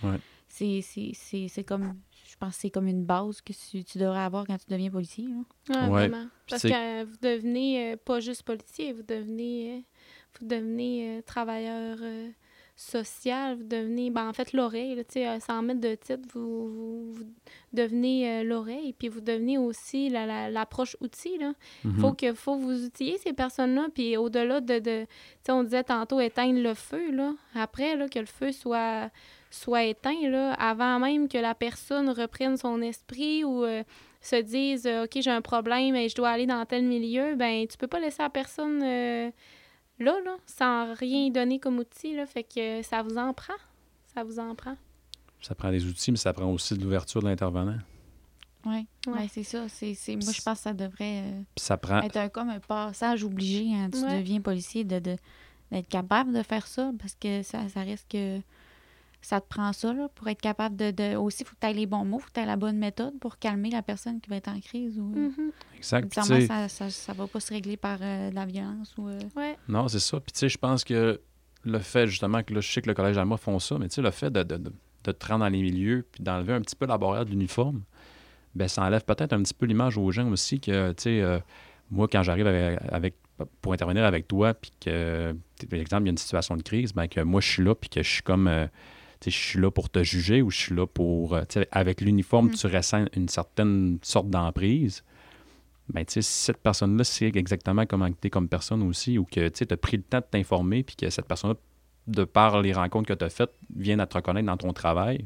Hein. Ouais. C'est comme, je pense c'est comme une base que tu, devrais avoir quand tu deviens policier. Oui, vraiment. Parce que vous devenez euh, pas juste policier, vous devenez... Euh, vous devenez euh, travailleur euh, social, vous devenez, ben, en fait, l'oreille, sais, sans mettre de titre, vous, vous, devenez euh, l'oreille, puis vous devenez aussi l'approche la, outil. Là. Mm-hmm. faut que faut vous outiller ces personnes-là, puis au-delà de, de sais, on disait tantôt éteindre le feu, là, après, là, que le feu soit soit éteint, là, avant même que la personne reprenne son esprit ou se dise OK, j'ai un problème et je dois aller dans tel milieu, ben tu peux pas laisser la personne là, là, sans rien donner comme outil, là, fait que ça vous en prend. Ça vous en prend. Ça prend des outils, mais ça prend aussi de l'ouverture de l'intervenant. Oui, ouais. c'est ça. C'est, moi, je pense que ça devrait euh, ça prend... être un, comme un passage obligé. Hein, tu deviens policier de, d'être capable de faire ça parce que ça, ça reste que ça te prend ça là, pour être capable de. de aussi, il faut que tu aies les bons mots, il faut que tu aies la bonne méthode pour calmer la personne qui va être en crise. Ou. Exact. Puis, Nécessairement, tu sais, ça, ça, ça va pas se régler par euh, de la violence. Ou, euh, Ouais. Non, c'est ça. Puis, tu sais, je pense que le fait, justement, que là, je sais que le Collège Alma font ça, mais tu sais, le fait de, de, de, de te rendre dans les milieux puis d'enlever un petit peu la barrière de l'uniforme, ben ça enlève peut-être un petit peu l'image aux gens aussi que, tu sais, euh, moi, quand j'arrive avec, avec- pour intervenir avec toi, puis que, par exemple, il y a une situation de crise, ben que moi, je suis là, puis que je suis comme, euh, je suis là pour te juger ou je suis là pour, euh, avec l'uniforme, Mm. tu ressens une certaine sorte d'emprise. Ben, si cette personne-là sait exactement comment tu es comme personne aussi, ou que tu as pris le temps de t'informer, puis que cette personne-là, de par les rencontres que tu as faites, vient à te reconnaître dans ton travail,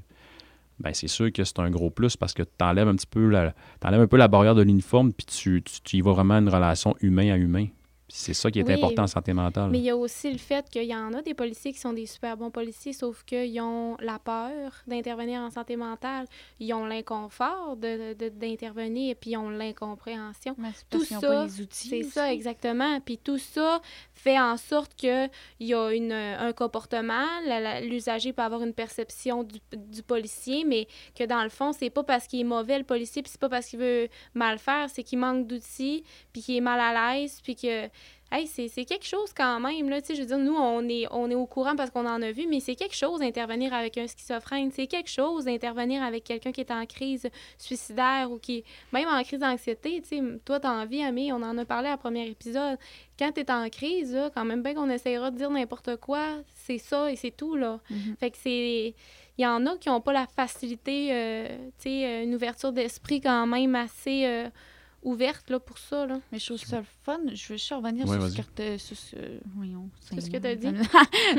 ben c'est sûr que c'est un gros plus parce que tu enlèves un petit peu la, t'enlèves un peu la barrière de l'uniforme, puis tu, tu, tu y vas vraiment une relation humain à humain. C'est ça qui est Oui, important en santé mentale. Mais il y a aussi le fait qu'il y en a des policiers qui sont des super bons policiers, sauf qu'ils ont la peur d'intervenir en santé mentale. Ils ont l'inconfort de- de- d'intervenir, puis ils ont l'incompréhension. Tout ça, pas les outils. C'est ça, exactement. Puis tout ça fait en sorte qu'il y a une, un comportement, l'usager peut avoir une perception du, du policier, mais que dans le fond, c'est pas parce qu'il est mauvais, le policier, puis c'est pas parce qu'il veut mal faire, c'est qu'il manque d'outils, puis qu'il est mal à l'aise, puis que... Hey, c'est quelque chose quand même, là, tu sais, je veux dire, nous, on est, on est au courant parce qu'on en a vu, mais c'est quelque chose d'intervenir avec un schizophrène, c'est quelque chose d'intervenir avec quelqu'un qui est en crise suicidaire ou qui est même en crise d'anxiété, tu sais, toi, t'as envie, Amé, on en a parlé à premier épisode, quand t'es en crise, là, quand même bien qu'on essaiera de dire n'importe quoi, c'est ça et c'est tout, là. Mhm. Fait que c'est... Il y en a qui n'ont pas la facilité, euh, tu sais, euh, une ouverture d'esprit quand même assez euh, ouverte, là, pour ça, là. Mais je trouve ça le fun. Je veux juste revenir Ouais, sur, ce que t'as- sur ce voyons, Sur ce que t'as dit.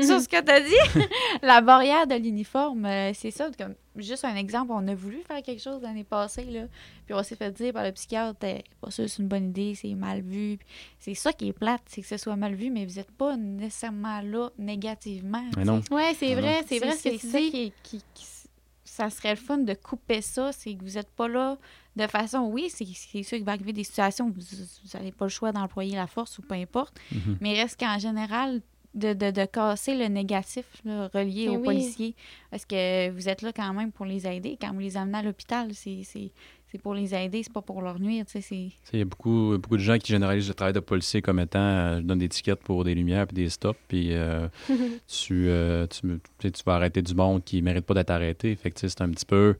sur ce que tu as dit. la barrière de l'uniforme, euh, c'est ça. Comme, juste un exemple, on a voulu faire quelque chose l'année passée, là, puis on s'est fait dire par le psychiatre, Eh, pas sûr c'est une bonne idée, c'est mal vu. C'est ça qui est plate, c'est que ce soit mal vu, mais vous n'êtes pas nécessairement là négativement. Mais non. Ouais, c'est vrai, c'est vrai ce que tu ça dis. qui, qui- qui- ça serait le fun de couper ça, c'est que vous n'êtes pas là de façon, oui, c'est c'est sûr qu'il va arriver des situations où vous n'avez pas le choix d'employer la force ou peu importe, Mhm. mais reste qu'en général, de, de, de casser le négatif là, relié aux oui. policiers, parce que vous êtes là quand même pour les aider? Quand vous les amenez à l'hôpital, c'est c'est- c'est pour les aider, c'est pas pour leur nuire, tu sais, c'est... Tu sais, Il y a beaucoup, beaucoup de gens qui généralisent le travail de policier comme étant euh, je donne des tickets pour des lumières puis des stops, puis euh, tu, euh, tu, me- tu sais, tu vas arrêter du monde qui ne mérite pas d'être arrêté. Fait c'est un petit peu.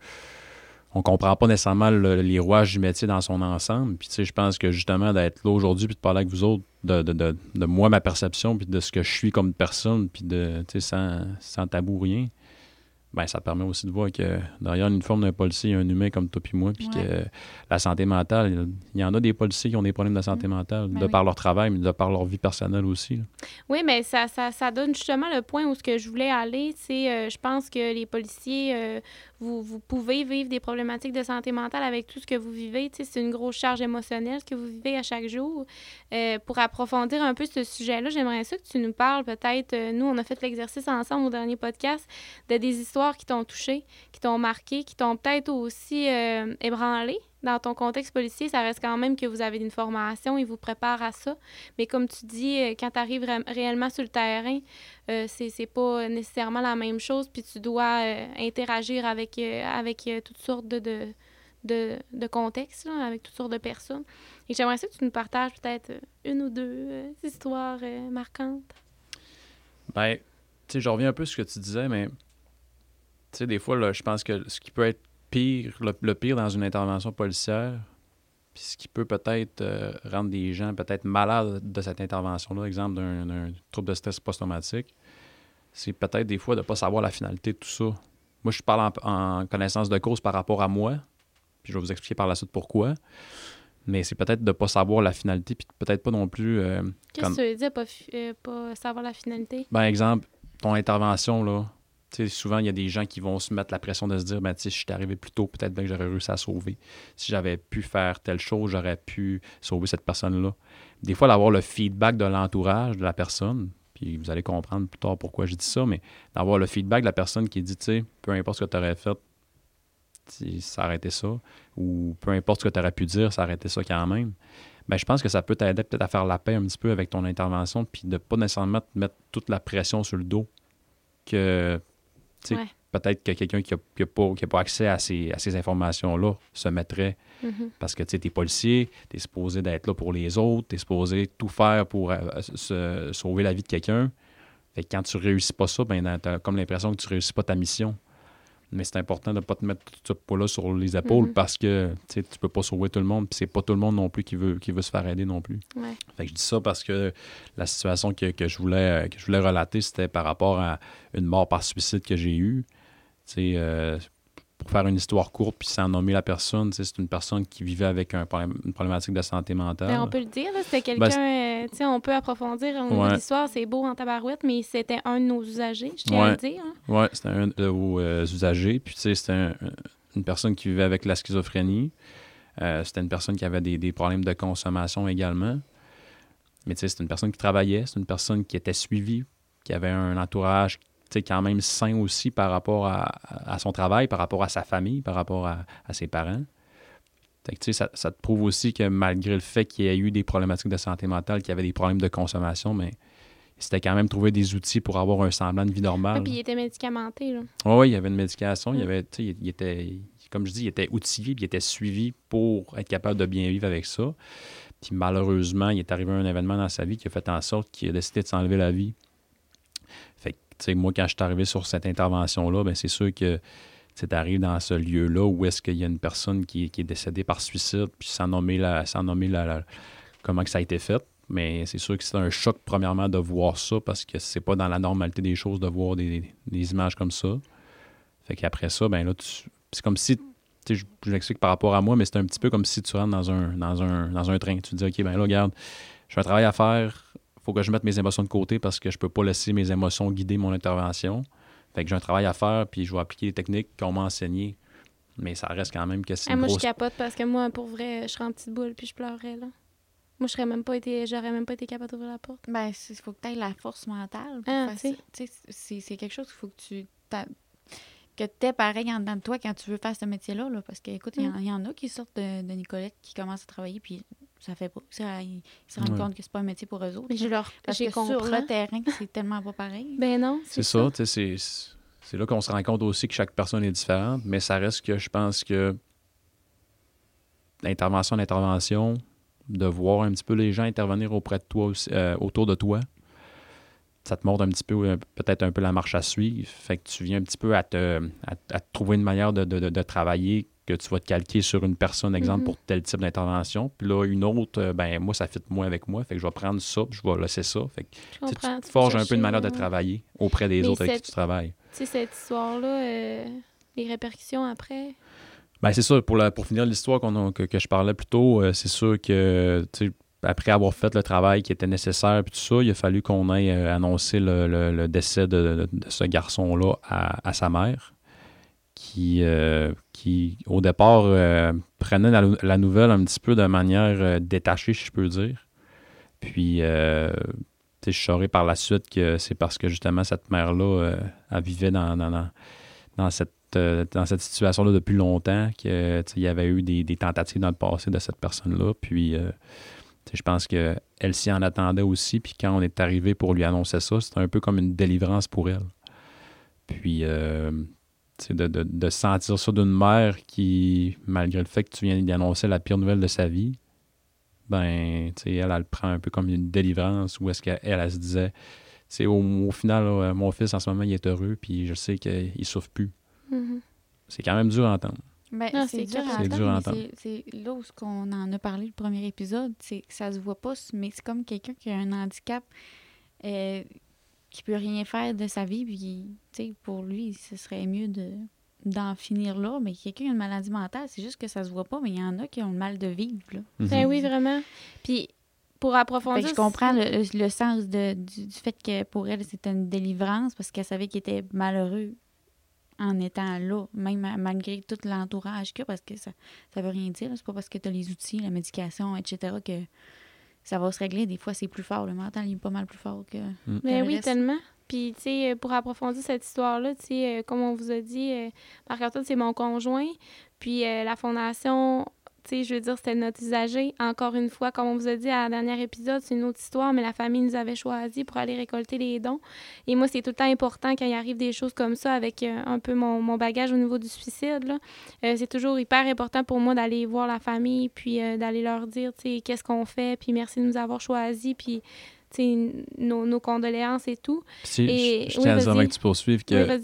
On comprend pas nécessairement le- les rouages du métier dans son ensemble. Puis, tu sais, je pense que justement, d'être là aujourd'hui puis de parler avec vous autres, de, de, de, de moi, ma perception, puis de ce que je suis comme personne, puis de, tu sais, sans, sans tabou, rien, ben ça permet aussi de voir que derrière l'uniforme d'un policier, il y a un humain comme toi puis moi, puis Ouais. que la santé mentale, il y en a des policiers qui ont des problèmes de santé mentale, Ben de oui. par leur travail, mais de par leur vie personnelle aussi. là. Oui, mais ça, ça, ça donne justement le point où ce que je voulais aller. C'est, euh, je pense que les policiers, euh, vous, pouvez vivre des problématiques de santé mentale avec tout ce que vous vivez. C'est une grosse charge émotionnelle que vous vivez à chaque jour. Euh, pour approfondir un peu ce sujet-là, j'aimerais ça que tu nous parles peut-être. euh, nous, on a fait l'exercice ensemble au dernier podcast de des histoires qui t'ont touché, qui t'ont marqué, qui t'ont peut-être aussi euh, ébranlé. Dans ton contexte policier, ça reste quand même que vous avez une formation, ils vous préparent à ça. Mais comme tu dis, euh, quand tu arrives réellement sur le terrain, euh, c'est pas nécessairement la même chose, puis tu dois euh, interagir avec, euh, avec toutes sortes de, de, de, contextes, avec toutes sortes de personnes. Et j'aimerais ça que tu nous partages peut-être une ou deux histoires marquantes. Ben, tu sais, je reviens un peu sur ce que tu disais, mais tu sais, des fois, là, je pense que ce qui peut être pire, le, le pire dans une intervention policière, puis ce qui peut peut-être euh, rendre des gens peut-être malades de cette intervention-là, exemple d'un trouble de stress post-traumatique, c'est peut-être des fois de ne pas savoir la finalité de tout ça. Moi, je parle en, en connaissance de cause par rapport à moi, puis je vais vous expliquer par la suite pourquoi. Mais c'est peut-être de ne pas savoir la finalité, puis peut-être pas non plus euh, Qu'est-ce que tu veux dire, pas, euh, pas savoir la finalité? ben, exemple, ton intervention, là, souvent, il y a des gens qui vont se mettre la pression de se dire, ben, si je suis arrivé plus tôt, peut-être bien que j'aurais réussi à sauver. Si j'avais pu faire telle chose, j'aurais pu sauver cette personne-là. Des fois, d'avoir le feedback de l'entourage de la personne, puis vous allez comprendre plus tard pourquoi je dis ça, mais d'avoir le feedback de la personne qui dit, peu importe ce que tu aurais fait, sais, ça. Ou peu importe ce que tu aurais pu dire, été ça quand même. Ben, je pense que ça peut t'aider peut-être à faire la paix un petit peu avec ton intervention, puis de pas nécessairement te mettre toute la pression sur le dos que Ouais. peut-être que quelqu'un qui n'a pas, pas, accès à ces, à ces informations-là se mettrait. Mhm. Parce que tu es policier, tu es supposé d'être là pour les autres, tu es supposé tout faire pour se, sauver la vie de quelqu'un. Fait que quand tu réussis pas ça, ben, tu as comme l'impression que tu réussis pas ta mission. Mais c'est important de ne pas te mettre tout ce poids-là sur les épaules Mhm. parce que tu peux pas sauver tout le monde. Puis c'est pas tout le monde non plus qui veut, qui veut se faire aider non plus. Ouais. Fait que je dis ça parce que la situation que, que je, voulais, que je voulais relater, c'était par rapport à une mort par suicide que j'ai eue. Euh, pour faire une histoire courte puis sans nommer la personne, c'est une personne qui vivait avec un une problématique de santé mentale. Ben, on peut le dire, c'était Ben, quelqu'un, euh, tu sais, on peut approfondir Ouais. l'histoire, c'est beau en tabarouette, mais c'était un de nos usagers, je tiens à le dire. hein. Oui, c'était un de vos euh, usagers. Puis, tu sais, c'était un- une personne qui vivait avec la schizophrénie. Euh, c'était une personne qui avait des, des problèmes de consommation également. Mais, tu sais, c'est une personne qui travaillait, c'est une personne qui était suivie, qui avait un entourage, quand même sain aussi par rapport à, à son travail, par rapport à sa famille, par rapport à, à ses parents. Que, tu sais, ça, ça te prouve aussi que malgré le fait qu'il y ait eu des problématiques de santé mentale, qu'il y avait des problèmes de consommation, mais c'était quand même trouver des outils pour avoir un semblant de vie normale. Ouais, puis il était médicamenté, là. Oui, il y avait une médication. Il, y Mm. avait, il, il était, comme je dis, il était outillé, puis il était suivi pour être capable de bien vivre avec ça. Puis malheureusement, il est arrivé un événement dans sa vie qui a fait en sorte qu'il a décidé de s'enlever la vie. Fait que, tu sais, moi, quand je suis arrivé sur cette intervention-là, ben c'est sûr que tu arrives dans ce lieu-là où est-ce qu'il y a une personne qui, est décédée par suicide, puis sans nommer, la, sans nommer la, comment que ça a été fait. Mais c'est sûr que c'est un choc, premièrement, de voir ça, parce que c'est pas dans la normalité des choses de voir des, images comme ça. Fait qu'après ça, ben là, c'est comme si, je, je l'explique par rapport à moi, mais c'est un petit peu comme si tu rentres dans un, dans un, dans un train. Tu te dis, OK, ben là, regarde, j'ai un travail à faire, faut que je mette mes émotions de côté parce que je peux pas laisser mes émotions guider mon intervention. Fait que j'ai un travail à faire, puis je vais appliquer les techniques qu'on m'a enseignées. Mais ça reste quand même que c'est Ah, moi, je capote parce que moi, pour vrai, je serais en petite boule puis je pleurerais, là. Moi, je serais même pas été, j'aurais même pas été capable d'ouvrir la porte. Ben, il faut que tu aies la force mentale. pour Ah, faire tu sais. ça. Tu sais, c'est c'est quelque chose qu'il faut que tu. Que tu es pareil en dedans de toi quand tu veux faire ce métier-là. Là, parce que, écoute, il y en- Mm. il y, en a qui sortent de, de Nicolette, qui commencent à travailler, puis ça fait pas. ça, ils, se rendent Ouais. compte que c'est pas un métier pour eux autres. Je leur, parce sur compris. le terrain, c'est tellement pas pareil. Ben non, C'est ça, tu sais, c'est- c'est là qu'on se rend compte aussi que chaque personne est différente, mais ça reste que je pense que l'intervention d'intervention, de voir un petit peu les gens intervenir auprès de toi aussi- euh, autour de toi, ça te montre un petit peu, euh, peut-être un peu la marche à suivre. Fait que tu viens un petit peu à te, à, à te trouver une manière de, de- de- de travailler que tu vas te calquer sur une personne, exemple, Mhm. pour tel type d'intervention. Puis là, une autre, euh, ben moi, ça fit moins avec moi. Fait que je vais prendre ça, puis je vais laisser ça. Fait que tu te forges un peu une manière de travailler auprès des Mais autres avec qui tu travailles. Tu sais, cette histoire-là, euh, les répercussions après? Ben, c'est ça. Pour, la, pour finir l'histoire que, que je parlais plus tôt, euh, c'est sûr que après avoir fait le travail qui était nécessaire puis tout ça, il a fallu qu'on aille euh, annoncer le, le- le décès de, de- de ce garçon-là à, à sa mère, qui, euh, qui au départ, euh, prenait la, nouvelle un petit peu de manière euh, détachée, si je peux dire. Puis, euh, je saurais par la suite que c'est parce que justement cette mère-là, euh, elle vivait dans, dans, cette euh, dans cette situation-là depuis longtemps, que tu sais, il y avait eu des, des tentatives dans le passé de cette personne-là. Puis, je pense qu'elle s'y en attendait aussi. Puis, quand on est arrivé pour lui annoncer ça, c'était un peu comme une délivrance pour elle. Puis, de, de, de sentir ça d'une mère qui, malgré le fait que tu viens d'y annoncer la pire nouvelle de sa vie, ben, tu sais, elle, elle le prend un peu comme une délivrance où est-ce qu'elle, elle, se disait, au, au final, là, mon fils, en ce moment, il est heureux, puis je sais qu'il souffre plus. Mhm. C'est quand même dur à entendre. Ben, Ah, c'est c'est dur, clair. à C'est dur à entendre, c'est là où ce qu'on en a parlé le premier épisode, c'est que ça se voit pas, mais c'est comme quelqu'un qui a un handicap euh, qui peut rien faire de sa vie, puis tu sais, pour lui, ce serait mieux de d'en finir là, mais quelqu'un qui a une maladie mentale, c'est juste que ça se voit pas, mais il y en a qui ont le mal de vivre, là. Ben Mhm. oui, vraiment. Puis, pour Fait approfondir. que je comprends le, le- sens de- du, du fait que pour elle, c'était une délivrance parce qu'elle savait qu'il était malheureux en étant là, même à- malgré tout l'entourage qu'il y a, parce que ça ça veut rien dire. C'est pas parce que tu as les outils, la médication, etc., que ça va se régler. Des fois, c'est plus fort. Le mental, il est pas mal plus fort que. Que le oui, reste. tellement. Puis, tu sais, pour approfondir cette histoire-là, tu sais, euh, comme on vous a dit, euh, Marc-Antoine, c'est mon conjoint. Puis, euh, la fondation sais, je veux dire, c'était notre usager. Encore une fois, comme on vous a dit à la dernière épisode, c'est une autre histoire, mais la famille nous avait choisi pour aller récolter les dons. Et moi, c'est tout le temps important quand il arrive des choses comme ça avec euh, un peu mon, mon, bagage au niveau du suicide. Là. Euh, c'est toujours hyper important pour moi d'aller voir la famille, puis euh, d'aller leur dire, tu sais, qu'est-ce qu'on fait, puis merci de nous avoir choisis, puis nos, nos, condoléances et tout. Si, et, je, je tiens à dire que tu poursuives que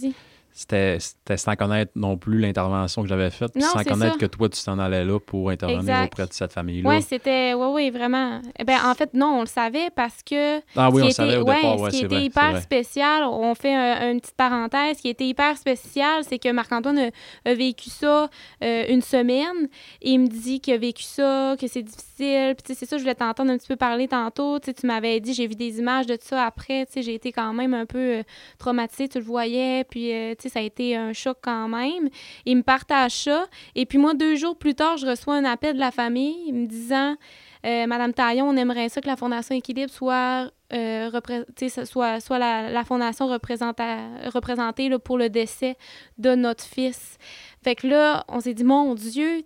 c'était sans connaître non plus l'intervention que j'avais faite, sans connaître que toi, tu t'en allais là pour intervenir auprès de cette famille-là. Oui, c'était, oui, oui, vraiment. Eh ben, en fait, non, on le savait parce que. Ah oui, on le savait au départ, Ce qui était hyper spécial, on fait une petite parenthèse, ce qui était hyper spécial, c'est que Marc-Antoine a, vécu ça euh, une semaine et il me dit qu'il a vécu ça, que c'est difficile. Puis, c'est ça, je voulais t'entendre un petit peu parler tantôt. Tu m'avais dit, j'ai vu des images de ça après. J'ai été quand même un peu euh, traumatisée, tu le voyais. Puis, euh, ça a été un choc quand même. Il me partage ça. Et puis moi, deux jours plus tard, je reçois un appel de la famille me disant euh, Madame Taillon, on aimerait ça que la Fondation Équilibre soit, euh, soit, soit la, fondation représentée là, pour le décès de notre fils. Fait que là, on s'est dit, mon Dieu,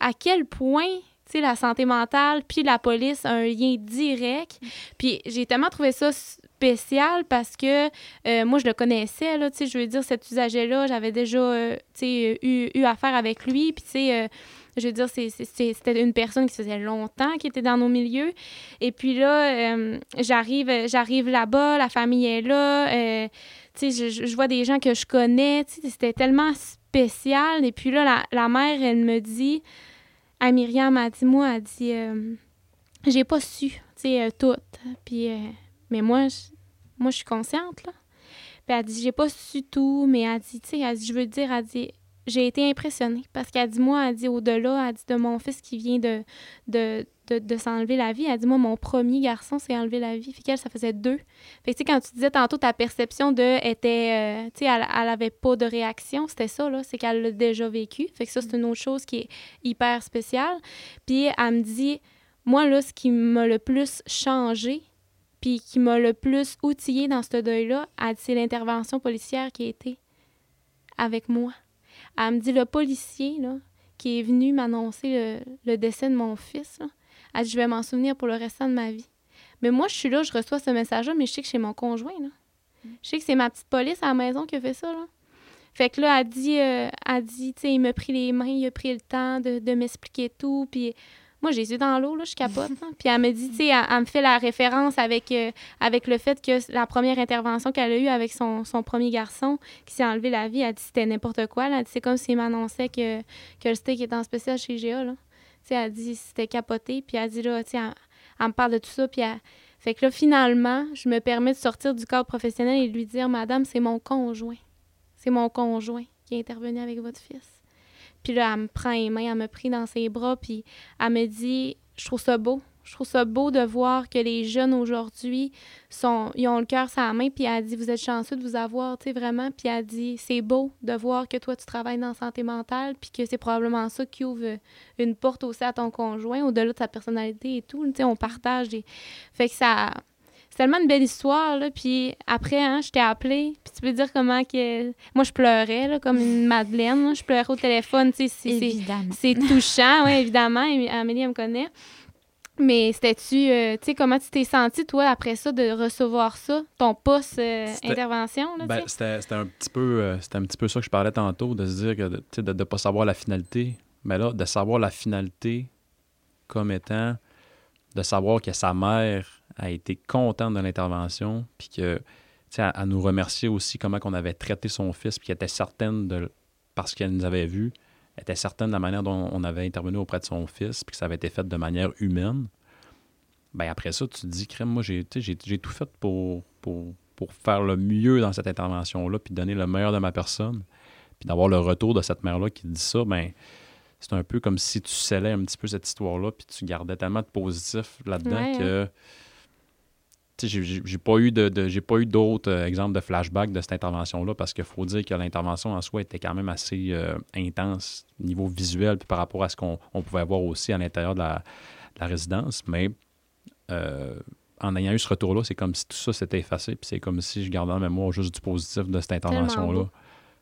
à quel point la santé mentale puis la police a un lien direct. Puis j'ai tellement trouvé ça spécial parce que euh, moi, je le connaissais, là, tu sais, je veux dire, cet usager-là, j'avais déjà, euh, tu sais, eu, eu, affaire avec lui, puis tu sais, euh, je veux dire, c'était une personne qui faisait longtemps qui était dans nos milieux. Et puis là, j'arrive j'arrive là-bas, la famille est là, tu sais, je, je, vois des gens que je connais, tu sais, c'était tellement spécial. Et puis là, la, la mère, elle me dit, à Myriam, elle dit, moi, elle dit, j'ai pas su, tu sais, tout. Puis mais moi, je, moi, je suis consciente, là. Puis elle dit, j'ai pas su tout, mais elle dit, tu sais, je veux dire, elle dit, j'ai été impressionnée. Parce qu'elle dit, moi, elle dit, au-delà, elle dit, de mon fils qui vient de, de, s'enlever la vie, elle dit, moi, mon premier garçon s'est enlevé la vie. Fait qu'elle, ça faisait deux. Fait que, tu sais, quand tu disais tantôt, ta perception de, était, euh, tu sais, elle, elle avait pas de réaction, c'était ça, là, c'est qu'elle l'a déjà vécu. Fait que ça, c'est une autre chose qui est hyper spéciale. Puis elle me dit, moi, là, ce qui m'a le plus changé, puis qui m'a le plus outillé dans ce deuil-là, c'est l'intervention policière qui a été avec moi. Elle me dit, le policier là, qui est venu m'annoncer le, décès de mon fils, là, elle dit, je vais m'en souvenir pour le restant de ma vie. Mais moi, je suis là, je reçois ce message-là, mais je sais que c'est mon conjoint. Je sais que c'est ma petite police à la maison qui a fait ça. Fait que là, elle dit, euh, elle dit tu sais, il m'a pris les mains, il a pris le temps de, de m'expliquer tout. Puis moi, j'ai les dans l'eau, là, je capote. Puis elle me dit, tu sais, elle, me fait la référence avec, euh, avec le fait que la première intervention qu'elle a eue avec son, premier garçon qui s'est enlevé la vie, elle dit c'était n'importe quoi. Elle dit c'est comme s'il m'annonçait que, que le steak était en spécial chez GA. Là. Sais, elle dit c'était capoté. Puis elle dit elle, me parle de tout ça. Puis. Fait que là, finalement, je me permets de sortir du cadre professionnel et de lui dire Madame, c'est mon conjoint. C'est mon conjoint qui est intervenu avec votre fils. Puis là, elle me prend les mains, elle me prie dans ses bras, puis elle me dit Je trouve ça beau. Je trouve ça beau de voir que les jeunes aujourd'hui sont ils ont le cœur sur la main puis elle dit vous êtes chanceux de vous avoir tu sais vraiment puis elle dit c'est beau de voir que toi tu travailles dans la santé mentale puis que c'est probablement ça qui ouvre une porte aussi à ton conjoint au-delà de sa personnalité et tout tu sais on partage des fait que ça c'est tellement une belle histoire, là. Puis après, hein, je t'ai appelé. Puis tu peux dire comment que... Moi, je pleurais, là, comme une Madeleine. Je pleurais au téléphone, tu sais. C'est touchant, oui, évidemment. Amélie, elle me connaît. Mais c'était-tu... Euh, tu sais, comment tu t'es senti, toi, après ça, de recevoir ça, ton post-intervention, ben, c'était un petit peu... Euh, un petit peu ça que je parlais tantôt, de se dire que, tu sais, de ne pas savoir la finalité. Mais là, de savoir la finalité comme étant... De savoir que sa mère a été contente de l'intervention, puis que, à, à nous remercier aussi comment on avait traité son fils, puis qu'elle était certaine de, parce qu'elle nous avait vus, elle était certaine de la manière dont on avait intervenu auprès de son fils, puis que ça avait été fait de manière humaine. Ben après ça, tu te dis, crème, moi, j'ai, j'ai, tout fait pour, pour, pour faire le mieux dans cette intervention-là, puis donner le meilleur de ma personne. Puis d'avoir le retour de cette mère-là qui dit ça, ben c'est un peu comme si tu scellais un petit peu cette histoire-là, puis tu gardais tellement de positif là-dedans que. Hein j'ai pas eu de, j'ai pas eu d'autres euh, exemples de flashback de cette intervention-là parce qu'il faut dire que l'intervention en soi était quand même assez euh, intense au niveau visuel puis par rapport à ce qu'on pouvait voir aussi à l'intérieur de la, résidence. Mais euh, en ayant eu ce retour-là, c'est comme si tout ça s'était effacé puis c'est comme si je gardais en mémoire juste du positif de cette intervention-là.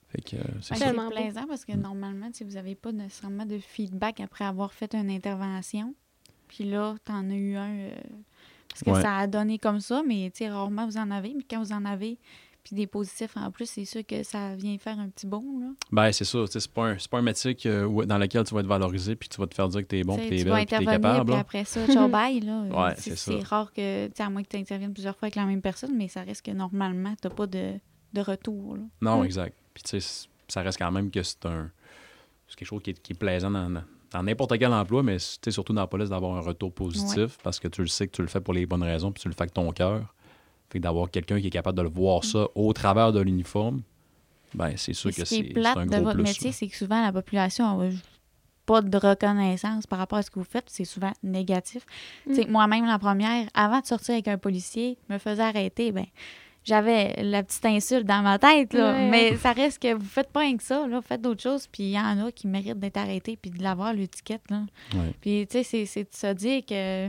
Fait que, c'est Ben, ça. Tellement c'est beau. plaisant parce que normalement, si vous n'avez pas nécessairement de feedback après avoir fait une intervention. Puis là, tu en as eu un. Euh, parce que Ouais. ça a donné comme ça, mais rarement vous en avez. Mais quand vous en avez, puis des positifs en plus, c'est sûr que ça vient faire un petit bond. Là. Ben, c'est ça. C'est pas, un- pas un métier que- où- dans lequel tu vas être valorisé puis tu vas te faire dire que t'es bon, puis t'es tu vas belle, puis t'es intervenir, capable. puis après ça, ciao bye. Là. Ouais, c'est ça. c'est rare que, à moins que tu interviennes plusieurs fois avec la même personne, mais ça reste que normalement, tu n'as pas de, de retour. Là. Non, exact. Puis tu sais, ça reste quand même que c'est un. C'est quelque chose qui est, qui est plaisant dans dans n'importe quel emploi, mais tu sais, surtout dans la police, d'avoir un retour positif parce que tu le sais que tu le fais pour les bonnes raisons puis tu le fais avec ton cœur. Fait que d'avoir quelqu'un qui est capable de le voir ça au travers de l'uniforme, ben c'est sûr que ce qui c'est est c'est plate un de gros votre plus. métier, c'est que souvent, la population n'a pas de reconnaissance par rapport à ce que vous faites. C'est souvent négatif. Mm. Tu sais, Moi-même, la première, avant de sortir avec un policier, me faisait arrêter, ben j'avais la petite insulte dans ma tête, là. Mais ça reste que vous faites pas rien que ça, là. faites d'autres choses, puis il y en a qui méritent d'être arrêtés puis de l'avoir, l'étiquette. Là. Puis, tu sais, c'est- c'est de se dire que...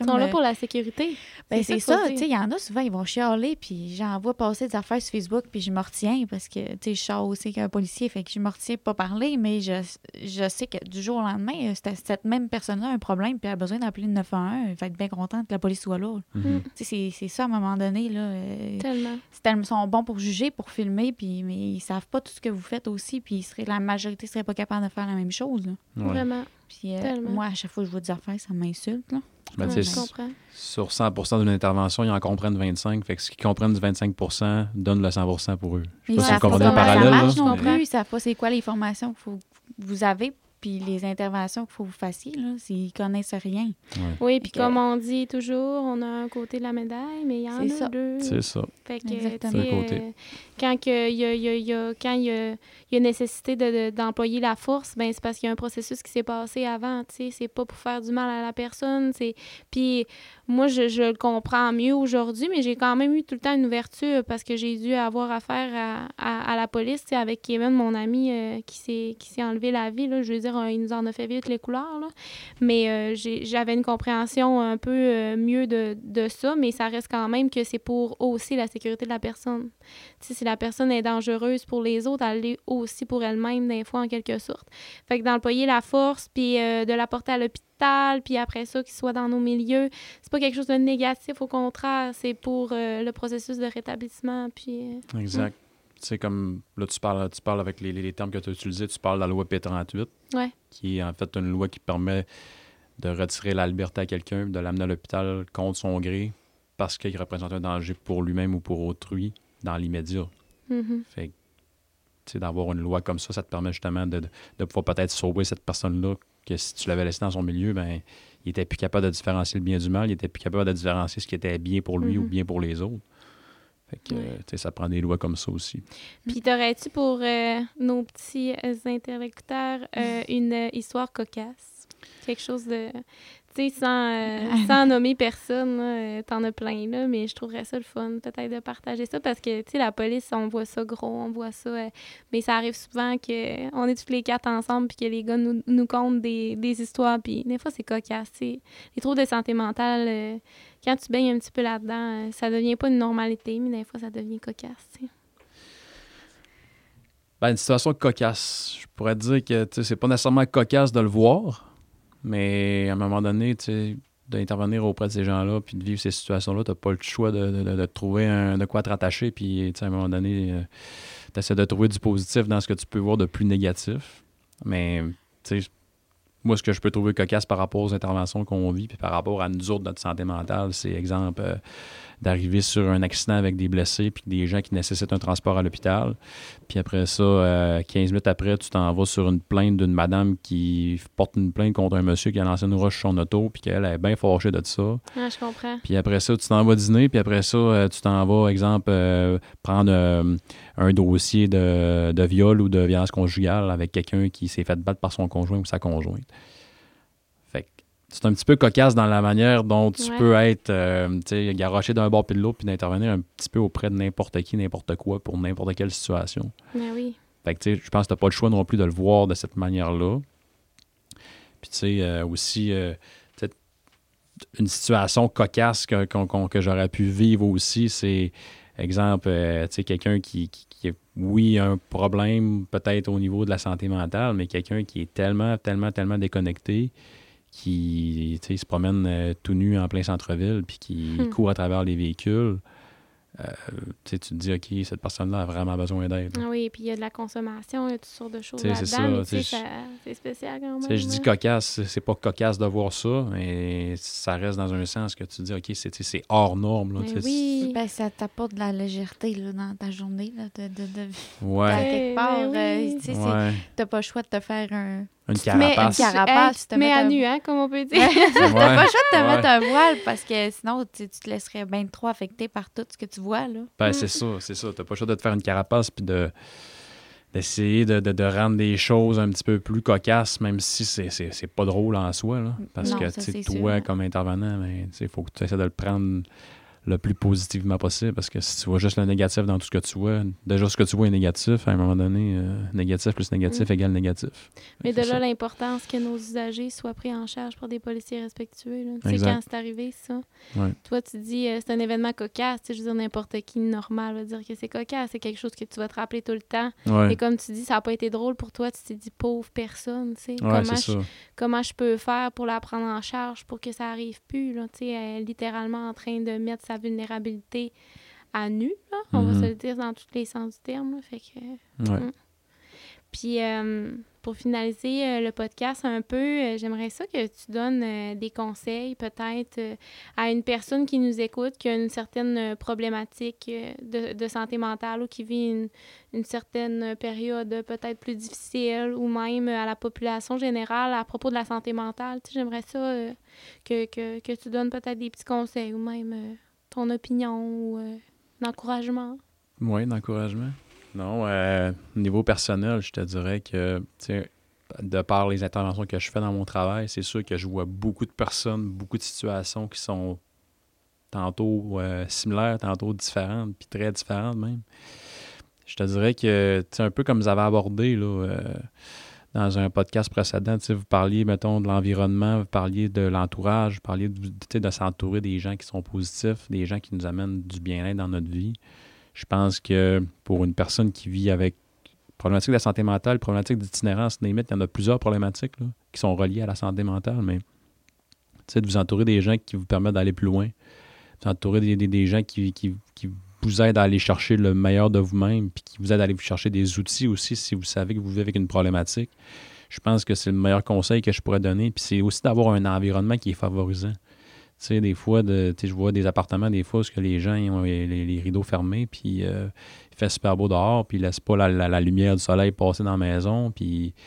Ils sont là euh, pour la sécurité. ben, C'est ça tu sais, il y en a souvent, ils vont chialer, puis j'en vois passer des affaires sur Facebook, puis je me retiens parce que, tu sais, je sors aussi qu'un policier, fait que je me retiens pas parler, mais je, je sais que du jour au lendemain, euh, cette, cette même personne-là a un problème, puis elle a besoin d'appeler le 911, elle va être bien contente que la police soit là. Mhm. Tu sais, c'est- c'est ça, à un moment donné, là. euh, Tellement. c'est tellement- ils sont bons pour juger, pour filmer, puis, mais ils savent pas tout ce que vous faites aussi, puis ils seraient, la majorité serait pas capable de faire la même chose, là. Ouais. Vraiment. Puis euh, moi, à chaque fois que je vois des affaires, ça m'insulte, là. Ben, Ouais, sur 100% d'une intervention, ils en comprennent 25. Fait que ce qu'ils comprennent du 25% donnent le 100% pour eux. Je sais pas si vous comprenez le parallèle. Ils savent pas c'est quoi les formations que vous avez puis les interventions qu'il faut que vous fassiez. Là, ils connaissent rien. Ouais. Oui, puis comme on dit toujours, on a un côté de la médaille, mais il y en a ça. deux. C'est ça. Fait que, Exactement. côté. euh, quand il y a, il y a- il y a- quand il y a, y a nécessité de- de- d'employer la force, ben c'est parce qu'il y a un processus qui s'est passé avant, tu sais, c'est pas pour faire du mal à la personne, c'est puis moi je, je le comprends mieux aujourd'hui, mais j'ai quand même eu tout le temps une ouverture parce que j'ai dû avoir affaire à, à, la police, avec Kevin, mon ami euh, qui s'est enlevé la vie là, je veux dire, euh, il nous en a fait vite les couleurs là. Mais euh, j'avais une compréhension un peu euh, mieux de, de ça, mais ça reste quand même que c'est pour aussi la sécurité de la personne. Si la personne est dangereuse pour les autres, elle l'est aussi pour elle-même, des fois, en quelque sorte. Fait que d'employer la force, puis de la porter à l'hôpital, puis après ça, qu'il soit dans nos milieux, c'est pas quelque chose de négatif, au contraire, c'est pour euh, le processus de rétablissement, puis... euh, Exact. Tu sais, comme là, tu parles, tu parles avec les, les- termes que tu as utilisés, tu parles de la loi P38, Ouais. qui est en fait une loi qui permet de retirer la liberté à quelqu'un, de l'amener à l'hôpital contre son gré, parce qu'il représente un danger pour lui-même ou pour autrui dans l'immédiat. Fait que, tu sais, d'avoir une loi comme ça, ça te permet justement de, de- de pouvoir peut-être sauver cette personne-là, que si tu l'avais laissé dans son milieu, ben il était plus capable de différencier le bien du mal, il était plus capable de différencier ce qui était bien pour lui Mhm. ou bien pour les autres. Fait que, Ouais. tu sais, ça prend des lois comme ça aussi. Puis t'aurais-tu pour euh, nos petits euh, interlocuteurs euh, une euh, histoire cocasse? Quelque chose de... Tu sais, sans, euh, sans nommer personne, euh, t'en as plein, là, mais je trouverais ça le fun, peut-être, de partager ça, parce que, tu sais, la police, on voit ça gros, on voit ça... euh, mais ça arrive souvent que on est tous les quatre ensemble, puis que les gars nous, nous content des, des histoires, puis des fois, c'est cocasse. Les troubles de santé mentale, euh, quand tu baignes un petit peu là-dedans, euh, ça devient pas une normalité, mais des fois, ça devient cocasse, tu sais. Ben, une situation cocasse. Je pourrais te dire que c'est pas nécessairement cocasse de le voir, mais à un moment donné, tu sais, d'intervenir auprès de ces gens-là puis de vivre ces situations-là, tu pas le choix de, de- de- trouver un- de quoi te rattacher. Puis, tu sais, à un moment donné, tu essaies de trouver du positif dans ce que tu peux voir de plus négatif. Mais, tu sais, moi, ce que je peux trouver cocasse par rapport aux interventions qu'on vit, puis par rapport à nous autres, notre santé mentale, c'est exemple euh, d'arriver sur un accident avec des blessés, puis des gens qui nécessitent un transport à l'hôpital. Puis après ça, euh, 15 minutes après, tu t'en vas sur une plainte d'une madame qui porte une plainte contre un monsieur qui a lancé une roche sur son auto, puis qu'elle est bien fâchée de ça. Ah, je comprends. Puis après ça, tu t'en vas dîner, puis après ça, euh, tu t'en vas, exemple, euh, prendre un dossier de, de viol ou de violence conjugale avec quelqu'un qui s'est fait battre par son conjoint ou sa conjointe. Fait que c'est un petit peu cocasse dans la manière dont tu Ouais. peux être, euh, garoché d'un bord puis de l'autre, puis d'intervenir un petit peu auprès de n'importe qui, n'importe quoi, pour n'importe quelle situation. Ben oui. Fait que, tu sais, je pense que t'as pas le choix non plus de le voir de cette manière-là. Puis, tu sais, euh, aussi, euh, une situation cocasse que, qu'on- que j'aurais pu vivre aussi, c'est exemple, tu sais, quelqu'un qui, qui, qui, oui, a un problème peut-être au niveau de la santé mentale, mais quelqu'un qui est tellement, tellement, tellement déconnecté, qui se promène tout nu en plein centre-ville, puis qui Hmm. court à travers les véhicules. Euh, tu te dis, OK, cette personne-là a vraiment besoin d'aide. Ah oui, puis il y a de la consommation, il y a toutes sortes de choses là-dedans, c'est spécial quand Tu même. sais, je dis là. cocasse, c'est pas cocasse de voir ça, mais ça reste dans un sens que tu dis, OK, c'est hors norme. Là, oui. Ben, ça t'apporte de la légèreté là, dans ta journée. Là, de, de, de... Ouais, quelque part, ben oui. euh, tu t'as pas le choix de te faire un. Une Tu te mets- carapace. tu- hey, Carapace, tu te te mets mettre à un- nu, hein, comme on peut dire. T'as pas le choix de te Ouais. mettre un voile parce que sinon, tu, tu te laisserais bien trop affecté par tout ce que tu vois. là. Ben, c'est ça, c'est ça. T'as pas le choix de te faire une carapace puis de d'essayer de, de, de rendre des choses un petit peu plus cocasses, même si c'est, c'est, c'est pas drôle en soi. Là, parce Non, que ça, tu sais, c'est toi, sûr. comme intervenant, ben, il faut que tu essaies de le prendre le plus positivement possible parce que si tu vois juste le négatif dans tout ce que tu vois, déjà ce que tu vois est négatif, à un moment donné, euh, négatif plus négatif Mm. égale négatif. Mais de là, l'importance que nos usagers soient pris en charge par des policiers respectueux. là. Tu sais, quand c'est arrivé, ça. Ouais. Toi, tu dis, euh, c'est un événement cocasse. Tu sais, je veux dire, n'importe qui normal va dire que c'est cocasse. C'est quelque chose que tu vas te rappeler tout le temps. Ouais, Et comme tu dis, ça n'a pas été drôle pour toi. Tu t'es dit, pauvre personne, tu sais. ouais comment, je, ça. comment je peux faire pour la prendre en charge pour que ça arrive plus, là. Tu sais, elle est littéralement en train de mettre sa vulnérabilité à nu, là. On Mhm. va se le dire dans tous les sens du terme, là. Fait que... Ouais. Mm. Puis euh, pour finaliser euh, le podcast un peu, euh, j'aimerais ça que tu donnes des conseils peut-être à une personne qui nous écoute, qui a une certaine problématique de, de santé mentale ou qui vit une, une certaine période peut-être plus difficile ou même à la population générale à propos de la santé mentale. Tu sais, j'aimerais ça que, que, que tu donnes peut-être des petits conseils ou même euh, ton opinion ou euh, l'encouragement? Oui, d'encouragement. Non, euh, au niveau personnel, je te dirais que, de par les interventions que je fais dans mon travail, c'est sûr que je vois beaucoup de personnes, beaucoup de situations qui sont tantôt euh, similaires, tantôt différentes, puis très différentes même. Je te dirais que, tu un peu comme vous avez abordé, là, euh, dans un podcast précédent, vous parliez, mettons, de l'environnement, vous parliez de l'entourage, vous parliez de, de s'entourer des gens qui sont positifs, des gens qui nous amènent du bien-être dans notre vie. Je pense que pour une personne qui vit avec problématique de la santé mentale, problématique d'itinérance, limite, il y en a plusieurs problématiques là, qui sont reliées à la santé mentale, mais de vous entourer des gens qui vous permettent d'aller plus loin, vous entourer des, des- des gens qui, qui vous aident à aller chercher le meilleur de vous-même, puis qui vous aident à aller vous chercher des outils aussi si vous savez que vous vivez avec une problématique. Je pense que c'est le meilleur conseil que je pourrais donner. Puis c'est aussi d'avoir un environnement qui est favorisant. Tu sais, des fois, de, tu sais, je vois des appartements, des fois, où que les gens ils ont les, rideaux fermés, puis euh, il fait super beau dehors, puis ils laissent pas la, lumière du soleil passer dans la maison, puis tu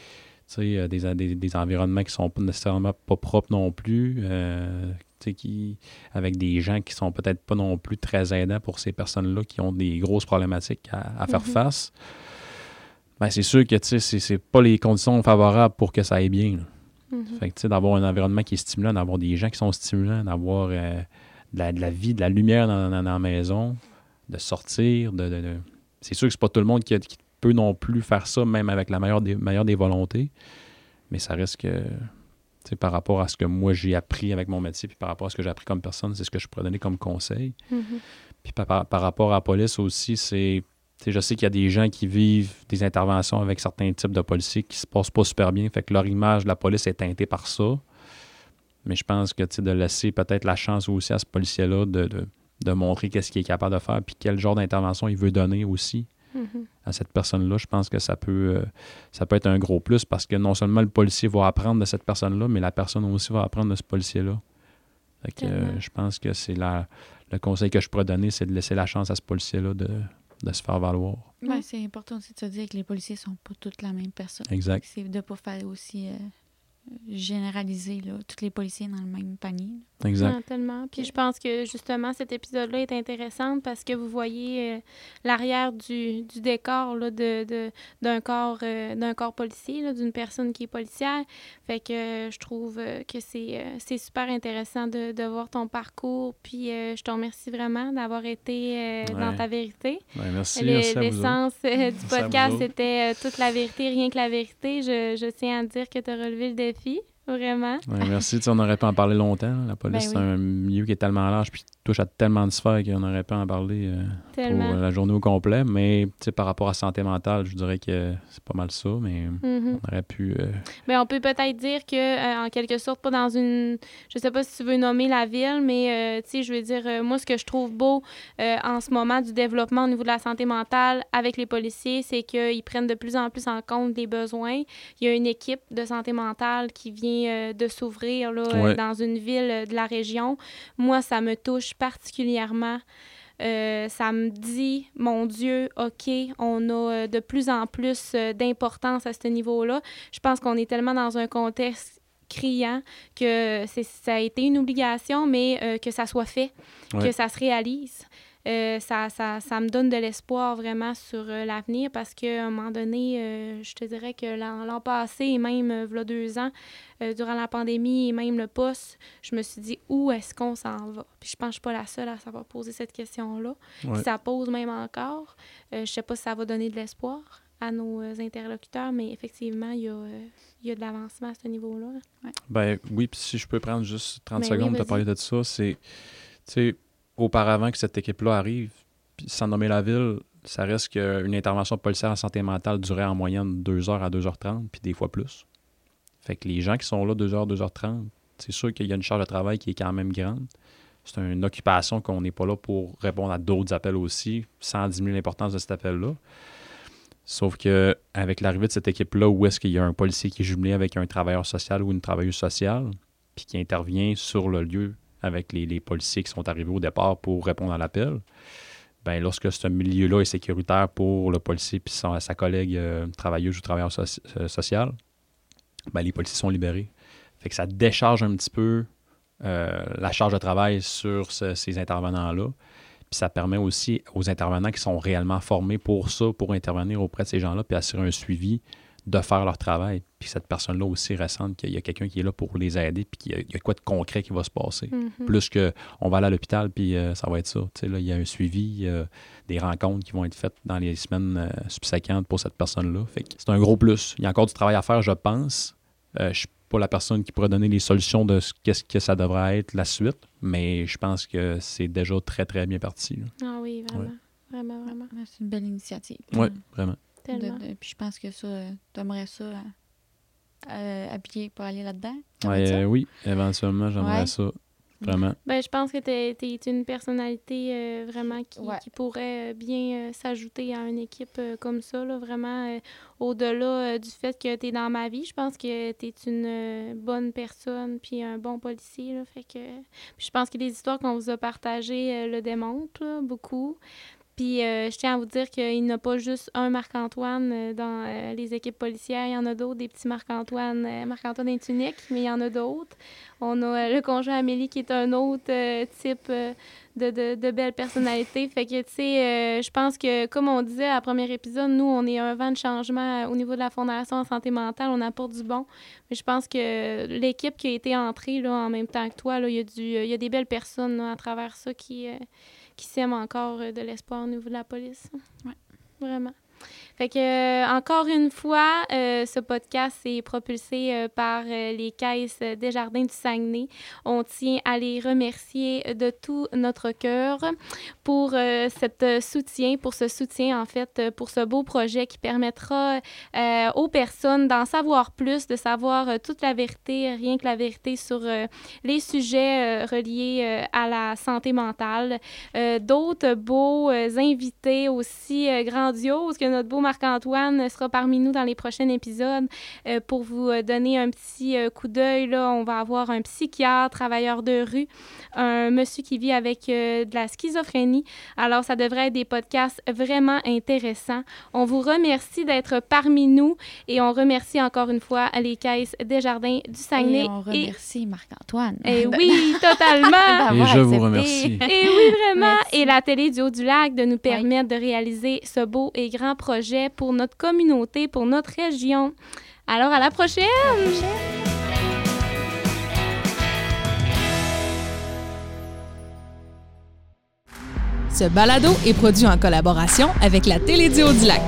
sais, euh, des, des, environnements qui sont pas nécessairement pas propres non plus, euh, qui, avec des gens qui sont peut-être pas non plus très aidants pour ces personnes-là qui ont des grosses problématiques à, à faire Mhm. face. Ben, c'est sûr que c'est, c'est pas les conditions favorables pour que ça aille bien. là. Mhm. Fait que, d'avoir un environnement qui est stimulant, d'avoir des gens qui sont stimulants, d'avoir euh, de, la, de la vie, de la lumière dans, dans- dans la maison, de sortir. De, de- de- C'est sûr que c'est pas tout le monde qui, a- qui peut non plus faire ça, même avec la meilleure des, meilleure des volontés. Mais ça reste que, par rapport à ce que moi j'ai appris avec mon métier, puis par rapport à ce que j'ai appris comme personne, c'est ce que je pourrais donner comme conseil. Mhm. Puis par, par- par rapport à la police aussi, c'est. Je sais qu'il y a des gens qui vivent des interventions avec certains types de policiers qui se passent pas super bien. Fait que leur image de la police est teintée par ça. Mais je pense que de laisser peut-être la chance aussi à ce policier-là de, de, de montrer qu'est-ce qu'il est capable de faire puis quel genre d'intervention il veut donner aussi Mhm. à cette personne-là, je pense que ça peut, euh, ça peut être un gros plus parce que non seulement le policier va apprendre de cette personne-là, mais la personne aussi va apprendre de ce policier-là. Fait que, euh, je pense que c'est la, le conseil que je pourrais donner, c'est de laisser la chance à ce policier-là de, de se faire valoir. Ouais, c'est important aussi de se dire que les policiers sont pas toutes la même personne. Exact. C'est de ne pas faire aussi euh, généraliser là, tous les policiers dans le même panier. Exact. Ah, tellement. Puis je pense que justement, cet épisode-là est intéressant parce que vous voyez euh, l'arrière du, du décor là, de, de- d'un, corps, euh, d'un corps policier, là, d'une personne qui est policière. Fait que euh, je trouve que c'est, euh, c'est super intéressant de, de voir ton parcours. Puis euh, je te remercie vraiment d'avoir été euh, dans Ouais. ta vérité. Ben, merci. L'essence du podcast, c'était euh, toute la vérité, rien que la vérité. Je, je tiens à dire que tu as relevé le défi, vraiment. Ouais, merci. Tu on aurait pu en parler longtemps. La police, Ben c'est un milieu qui est tellement large. Puis touche à tellement de sphères qu'on aurait pu en parler pour la journée au complet. Mais par rapport à santé mentale, je dirais que c'est pas mal ça, mais mm-hmm. on aurait pu. Mais on peut peut-être dire que, en quelque sorte, pas dans une. Je sais pas si tu veux nommer la ville, mais sais, je veux dire, moi, ce que je trouve beau en ce moment du développement au niveau de la santé mentale avec les policiers, c'est qu'ils prennent de plus en plus en compte les besoins. Il y a une équipe de santé mentale qui vient de s'ouvrir dans une ville de la région. Moi, ça me touche particulièrement. Euh, ça me dit, mon Dieu, OK, on a euh, de plus en plus euh, d'importance à ce niveau-là. Je pense qu'on est tellement dans un contexte criant que ça a été une obligation, mais que ça soit fait, que ça se réalise. Euh, ça, ça, ça, me donne de l'espoir vraiment sur euh, l'avenir parce qu'à un moment donné, euh, je te dirais que l'an passé et même il deux ans, durant la pandémie et même le poste, je me suis dit où est-ce qu'on s'en va? Puis je pense que je suis pas la seule à savoir poser cette question-là. ça pose même encore. je sais pas si ça va donner de l'espoir à nos interlocuteurs, mais effectivement, il y a, y a de l'avancement à ce niveau-là. Ben oui, puis si je peux prendre juste 30 ben secondes pour parler de ça, c'est auparavant que cette équipe-là arrive, sans nommer la ville, ça reste qu'une intervention policière en santé mentale durait en moyenne 2 heures à 2h30, puis des fois plus. Fait que les gens qui sont là 2h, 2h30, c'est sûr qu'il y a une charge de travail qui est quand même grande. C'est une occupation qu'on n'est pas là pour répondre à d'autres appels aussi, sans diminuer l'importance de cet appel-là. Sauf que avec l'arrivée de cette équipe-là, où est-ce qu'il y a un policier qui est jumelé avec un travailleur social ou une travailleuse sociale, puis qui intervient sur le lieu avec les, policiers qui sont arrivés au départ pour répondre à l'appel, ben, lorsque ce milieu-là est sécuritaire pour le policier et sa, collègue euh, travailleuse ou travailleur euh, social, ben, les policiers sont libérés. Fait que ça décharge un petit peu euh, la charge de travail sur ces intervenants-là. Puis ça permet aussi aux intervenants qui sont réellement formés pour ça, pour intervenir auprès de ces gens-là, puis assurer un suivi de faire leur travail. Puis cette personne-là aussi ressente qu'il y a quelqu'un qui est là pour les aider, puis qu'il y, a quoi de concret qui va se passer. Mm-hmm. Plus qu'on va aller à l'hôpital, puis euh, ça va être ça. là, il y a un suivi, des rencontres qui vont être faites dans les semaines euh, subséquentes pour cette personne-là. Fait que c'est un gros plus. Il y a encore du travail à faire, je pense. Euh, je ne suis pas la personne qui pourrait donner les solutions de ce qu'est-ce que ça devrait être la suite, mais je pense que c'est déjà très, très bien parti. Ah oui, vraiment. Vraiment, vraiment. C'est une belle initiative. Oui, vraiment puis je pense que ça, tu aimerais ça euh, appuyer pour aller là-dedans. Euh, oui, éventuellement, j'aimerais ça. Vraiment. Ben, je pense que tu es, une personnalité euh, vraiment qui, qui, pourrait bien s'ajouter à une équipe comme ça. Là, vraiment, au-delà du fait que tu es dans ma vie, je pense que tu es une bonne personne puis un bon policier. Là, fait que, je pense que les histoires qu'on vous a partagées le démontrent beaucoup. Puis euh, je tiens à vous dire qu'il n'y a pas juste un Marc-Antoine euh, dans euh, les équipes policières. Il y en a d'autres, des petits Marc-Antoine. Marc-Antoine est unique, mais il y en a d'autres. On a le conjoint Amélie qui est un autre type de, de, de, belle personnalité. Fait que, tu sais, je pense que, comme on disait à premier épisode, nous, on est un vent de changement au niveau de la Fondation en santé mentale. On apporte du bon. Mais je pense que l'équipe qui a été entrée là, en même temps que toi, il y, a du, y a des belles personnes à travers ça qui qui sème encore euh, de l'espoir au niveau de la police. Oui. Vraiment. Fait que, euh, encore une fois, euh, ce podcast est propulsé euh, par les caisses des Jardins du Saguenay. On tient à les remercier de tout notre cœur pour cet soutien, pour ce soutien, en fait, pour ce beau projet qui permettra aux personnes d'en savoir plus, de savoir toute la vérité, rien que la vérité sur les sujets reliés à la santé mentale. D'autres beaux invités aussi grandioses que notre beau Marc-Antoine sera parmi nous dans les prochains épisodes euh, pour vous euh, donner un petit euh, coup d'œil. Là, on va avoir un psychiatre, travailleur de rue, un monsieur qui vit avec de la schizophrénie. Alors, ça devrait être des podcasts vraiment intéressants. On vous remercie d'être parmi nous et on remercie encore une fois les caisses des jardins du Saguenay. Et on remercie Marc-Antoine. Et oui, totalement. et je vous remercie. Et oui, vraiment. Et la télé du Haut-du-Lac de nous permettre de réaliser ce beau et grand projet pour notre communauté, pour notre région. Alors, à la prochaine! Ce balado est produit en collaboration avec la Télédio du Lac.